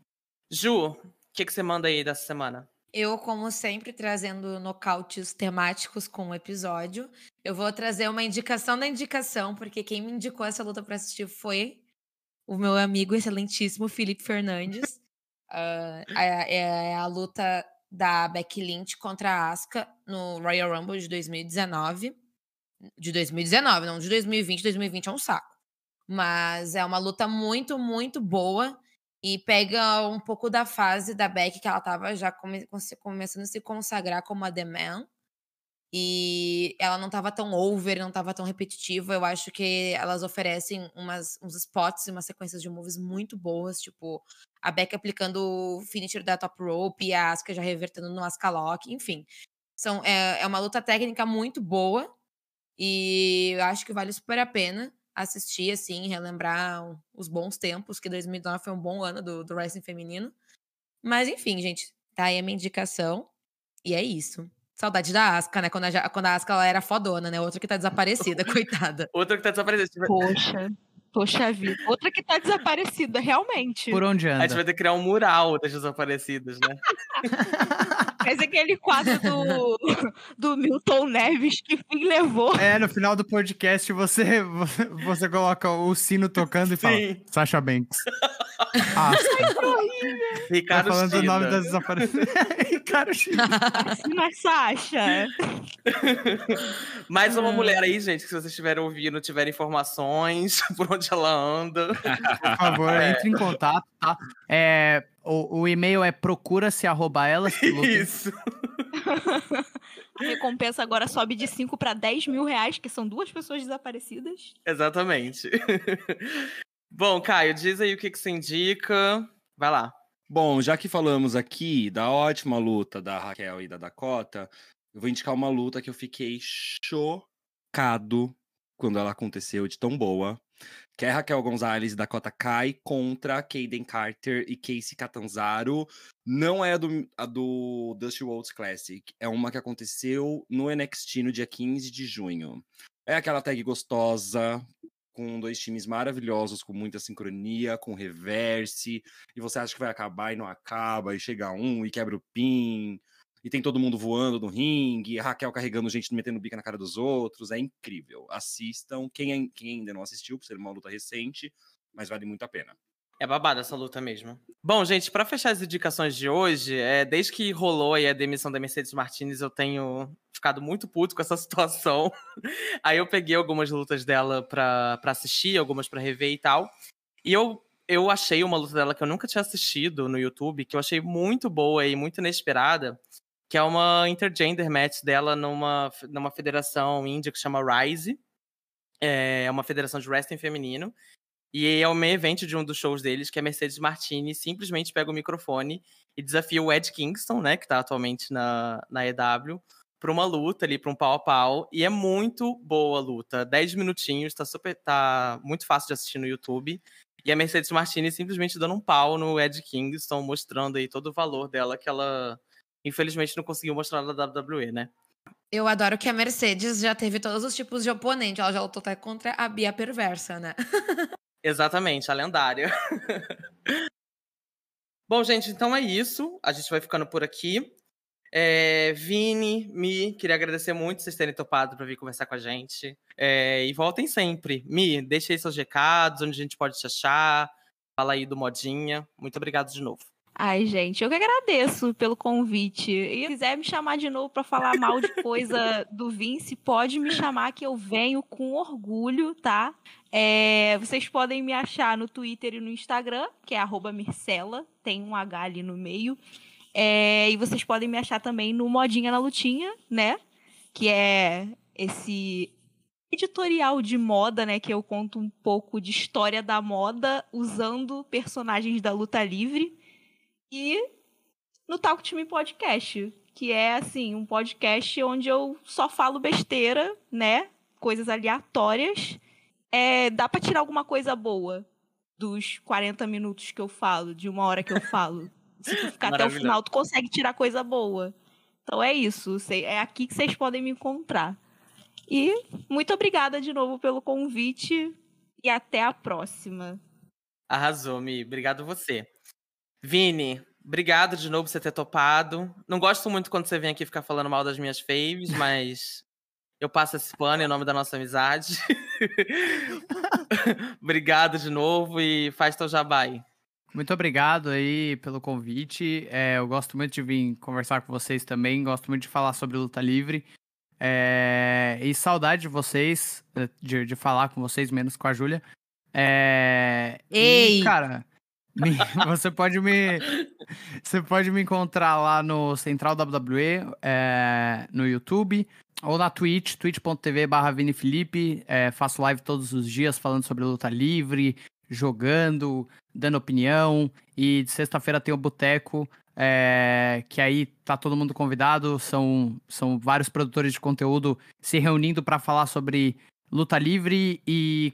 Speaker 1: Ju, o que, que você manda aí dessa semana?
Speaker 2: Eu, como sempre, trazendo nocautes temáticos com o episódio. Eu vou trazer uma indicação da indicação, porque quem me indicou essa luta para assistir foi o meu amigo excelentíssimo Felipe Fernandes. Ah, é, é a luta da Becky Lynch contra a Asuka no Royal Rumble de 2019. De 2019, não de 2020. 2020 é um saco. Mas é uma luta muito, muito boa e pega um pouco da fase da Becky que ela tava já come- come- começando a se consagrar como a The Man. E ela não tava tão over, não tava tão repetitiva. Eu acho que elas oferecem umas, uns spots e umas sequências de moves muito boas, tipo a Beck aplicando o finisher da top rope e a Asuka já revertendo no Asuka Lock, enfim. São, é, é uma luta técnica muito boa e eu acho que vale super a pena assistir, assim, relembrar os bons tempos, que 2009 foi um bom ano do, do wrestling feminino. Mas enfim, gente, tá aí a minha indicação e é isso. Saudade da Asca, né? Quando a, quando a Asca ela era fodona, né? Outra que tá desaparecida, coitada.
Speaker 1: Outra que tá desaparecida.
Speaker 5: Poxa. Poxa vida. Outra que tá desaparecida, realmente.
Speaker 4: Por onde anda?
Speaker 1: A gente vai ter que criar um mural das desaparecidas, né?
Speaker 5: Mas aquele quadro do, do Milton Neves que fim levou.
Speaker 4: É, no final do podcast você, você coloca o sino tocando e fala Sasha Banks.
Speaker 1: Ah, Ricardo
Speaker 4: tá falando o nome das desaparecidas. Ricardo.
Speaker 5: Assina é Sasha.
Speaker 1: Mais uma mulher aí, gente, que se vocês estiverem ouvindo, tiverem informações por onde ela anda.
Speaker 4: Por favor, é. entre em contato, tá? É, o, o e-mail é procura-se arroba elas.
Speaker 1: Isso.
Speaker 5: A recompensa agora sobe de 5 para 10 mil reais, que são duas pessoas desaparecidas.
Speaker 1: Exatamente. Bom, Caio, diz aí o que, que você indica. Vai lá.
Speaker 3: Bom, já que falamos aqui da ótima luta da Raquel e da Dakota, eu vou indicar uma luta que eu fiquei chocado quando ela aconteceu, de tão boa. Que é Raquel Gonzalez e Dakota Kai contra Kaden Carter e Casey Catanzaro. Não é a do, a do Dusty Rhodes Classic, é uma que aconteceu no NXT no dia 15 de junho. É aquela tag gostosa, com dois times maravilhosos, com muita sincronia, com reverse, e você acha que vai acabar e não acaba, e chega um e quebra o pin, e tem todo mundo voando no ringue, a Raquel carregando gente, metendo bica na cara dos outros, é incrível. Assistam, quem, quem ainda não assistiu, por ser uma luta recente, mas vale muito a pena.
Speaker 1: É babada essa luta mesmo. Bom, gente, para fechar as indicações de hoje, é, desde que rolou a demissão da Mercedes Martinez, eu tenho ficado muito puto com essa situação. Aí eu peguei algumas lutas dela pra assistir, algumas para rever e tal. E eu, eu achei uma luta dela que eu nunca tinha assistido no YouTube, que eu achei muito boa e muito inesperada, que é uma intergender match dela numa, numa federação índia que chama Rise. É uma federação de wrestling feminino. E é o main event de um dos shows deles, que é Mercedes Martini, simplesmente pega o microfone e desafia o Ed Kingston, né, que tá atualmente na, na EW, pra uma luta ali, pra um pau a pau. E é muito boa a luta. 10 minutinhos, tá super. tá muito fácil de assistir no YouTube. E a Mercedes Martini simplesmente dando um pau no Ed Kingston, mostrando aí todo o valor dela que ela, infelizmente, não conseguiu mostrar na WWE, né?
Speaker 2: Eu adoro que a Mercedes já teve todos os tipos de oponente. Ela já lutou até contra a Bia Perversa, né?
Speaker 1: Exatamente, a lendária. Bom, gente, então é isso. A gente vai ficando por aqui. É, Vini, Mi, queria agradecer muito vocês terem topado para vir conversar com a gente. É, e voltem sempre. Mi, deixe aí seus recados, onde a gente pode te achar. Fala aí do Modinha. Muito obrigado de novo.
Speaker 5: Ai, gente, eu que agradeço pelo convite. E se quiser me chamar de novo para falar mal de coisa do Vince, pode me chamar que eu venho com orgulho, tá? É, vocês podem me achar no Twitter e no Instagram, que é Mircela, tem um H ali no meio. É, e vocês podem me achar também no Modinha na Lutinha, né? Que é esse editorial de moda, né? Que eu conto um pouco de história da moda usando personagens da luta livre e no Talk to Me Podcast, que é assim, um podcast onde eu só falo besteira, né? Coisas aleatórias. É, dá para tirar alguma coisa boa dos 40 minutos que eu falo, de uma hora que eu falo. Se tu ficar até o final, tu consegue tirar coisa boa. Então é isso. É aqui que vocês podem me encontrar. E muito obrigada de novo pelo convite e até a próxima.
Speaker 1: Arrasou, Mi. Obrigado você. Vini, obrigado de novo por você ter topado. Não gosto muito quando você vem aqui ficar falando mal das minhas faves, mas eu passo esse pano em nome da nossa amizade. obrigado de novo e faz teu jabai.
Speaker 4: Muito obrigado aí pelo convite. É, eu gosto muito de vir conversar com vocês também. Gosto muito de falar sobre luta livre. É, e saudade de vocês, de, de falar com vocês, menos com a Júlia. É,
Speaker 2: Ei!
Speaker 4: E, cara, me, você pode me você pode me encontrar lá no Central WWE, é, no YouTube, ou na Twitch, twitch.tv barra Felipe. É, faço live todos os dias falando sobre luta livre, jogando, dando opinião. E de sexta-feira tem o Boteco, é, que aí tá todo mundo convidado. São, são vários produtores de conteúdo se reunindo para falar sobre luta livre e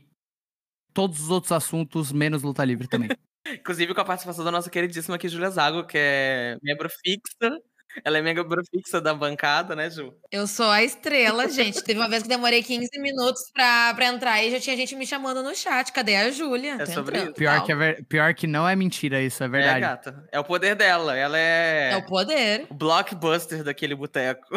Speaker 4: todos os outros assuntos, menos luta livre também.
Speaker 1: Inclusive com a participação da nossa queridíssima aqui, Julia Zago, que é membro fixa ela é membro fixa da bancada, né, Ju?
Speaker 2: Eu sou a estrela, gente. Teve uma vez que demorei 15 minutos pra, pra entrar e já tinha gente me chamando no chat. Cadê a Júlia?
Speaker 1: É sobre isso.
Speaker 4: Pior que, é ver... Pior que não é mentira isso, é verdade. É,
Speaker 1: gata. É o poder dela. Ela é.
Speaker 2: É o poder.
Speaker 1: O blockbuster daquele boteco.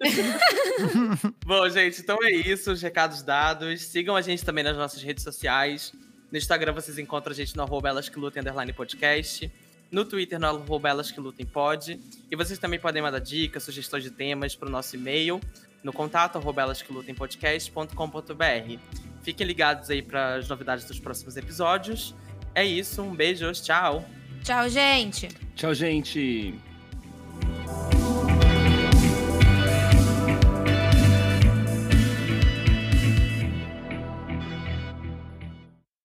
Speaker 1: Bom, gente, então é isso. Os recados dados. Sigam a gente também nas nossas redes sociais. No Instagram vocês encontram a gente no arroba elas que lutem, podcast no Twitter, no arroba elas que lutem pode. E vocês também podem mandar dicas, sugestões de temas para o nosso e-mail, no contato arroba elas que lutem podcast.com.br. Fiquem ligados aí para as novidades dos próximos episódios. É isso, um beijo, tchau.
Speaker 2: Tchau, gente.
Speaker 3: Tchau, gente.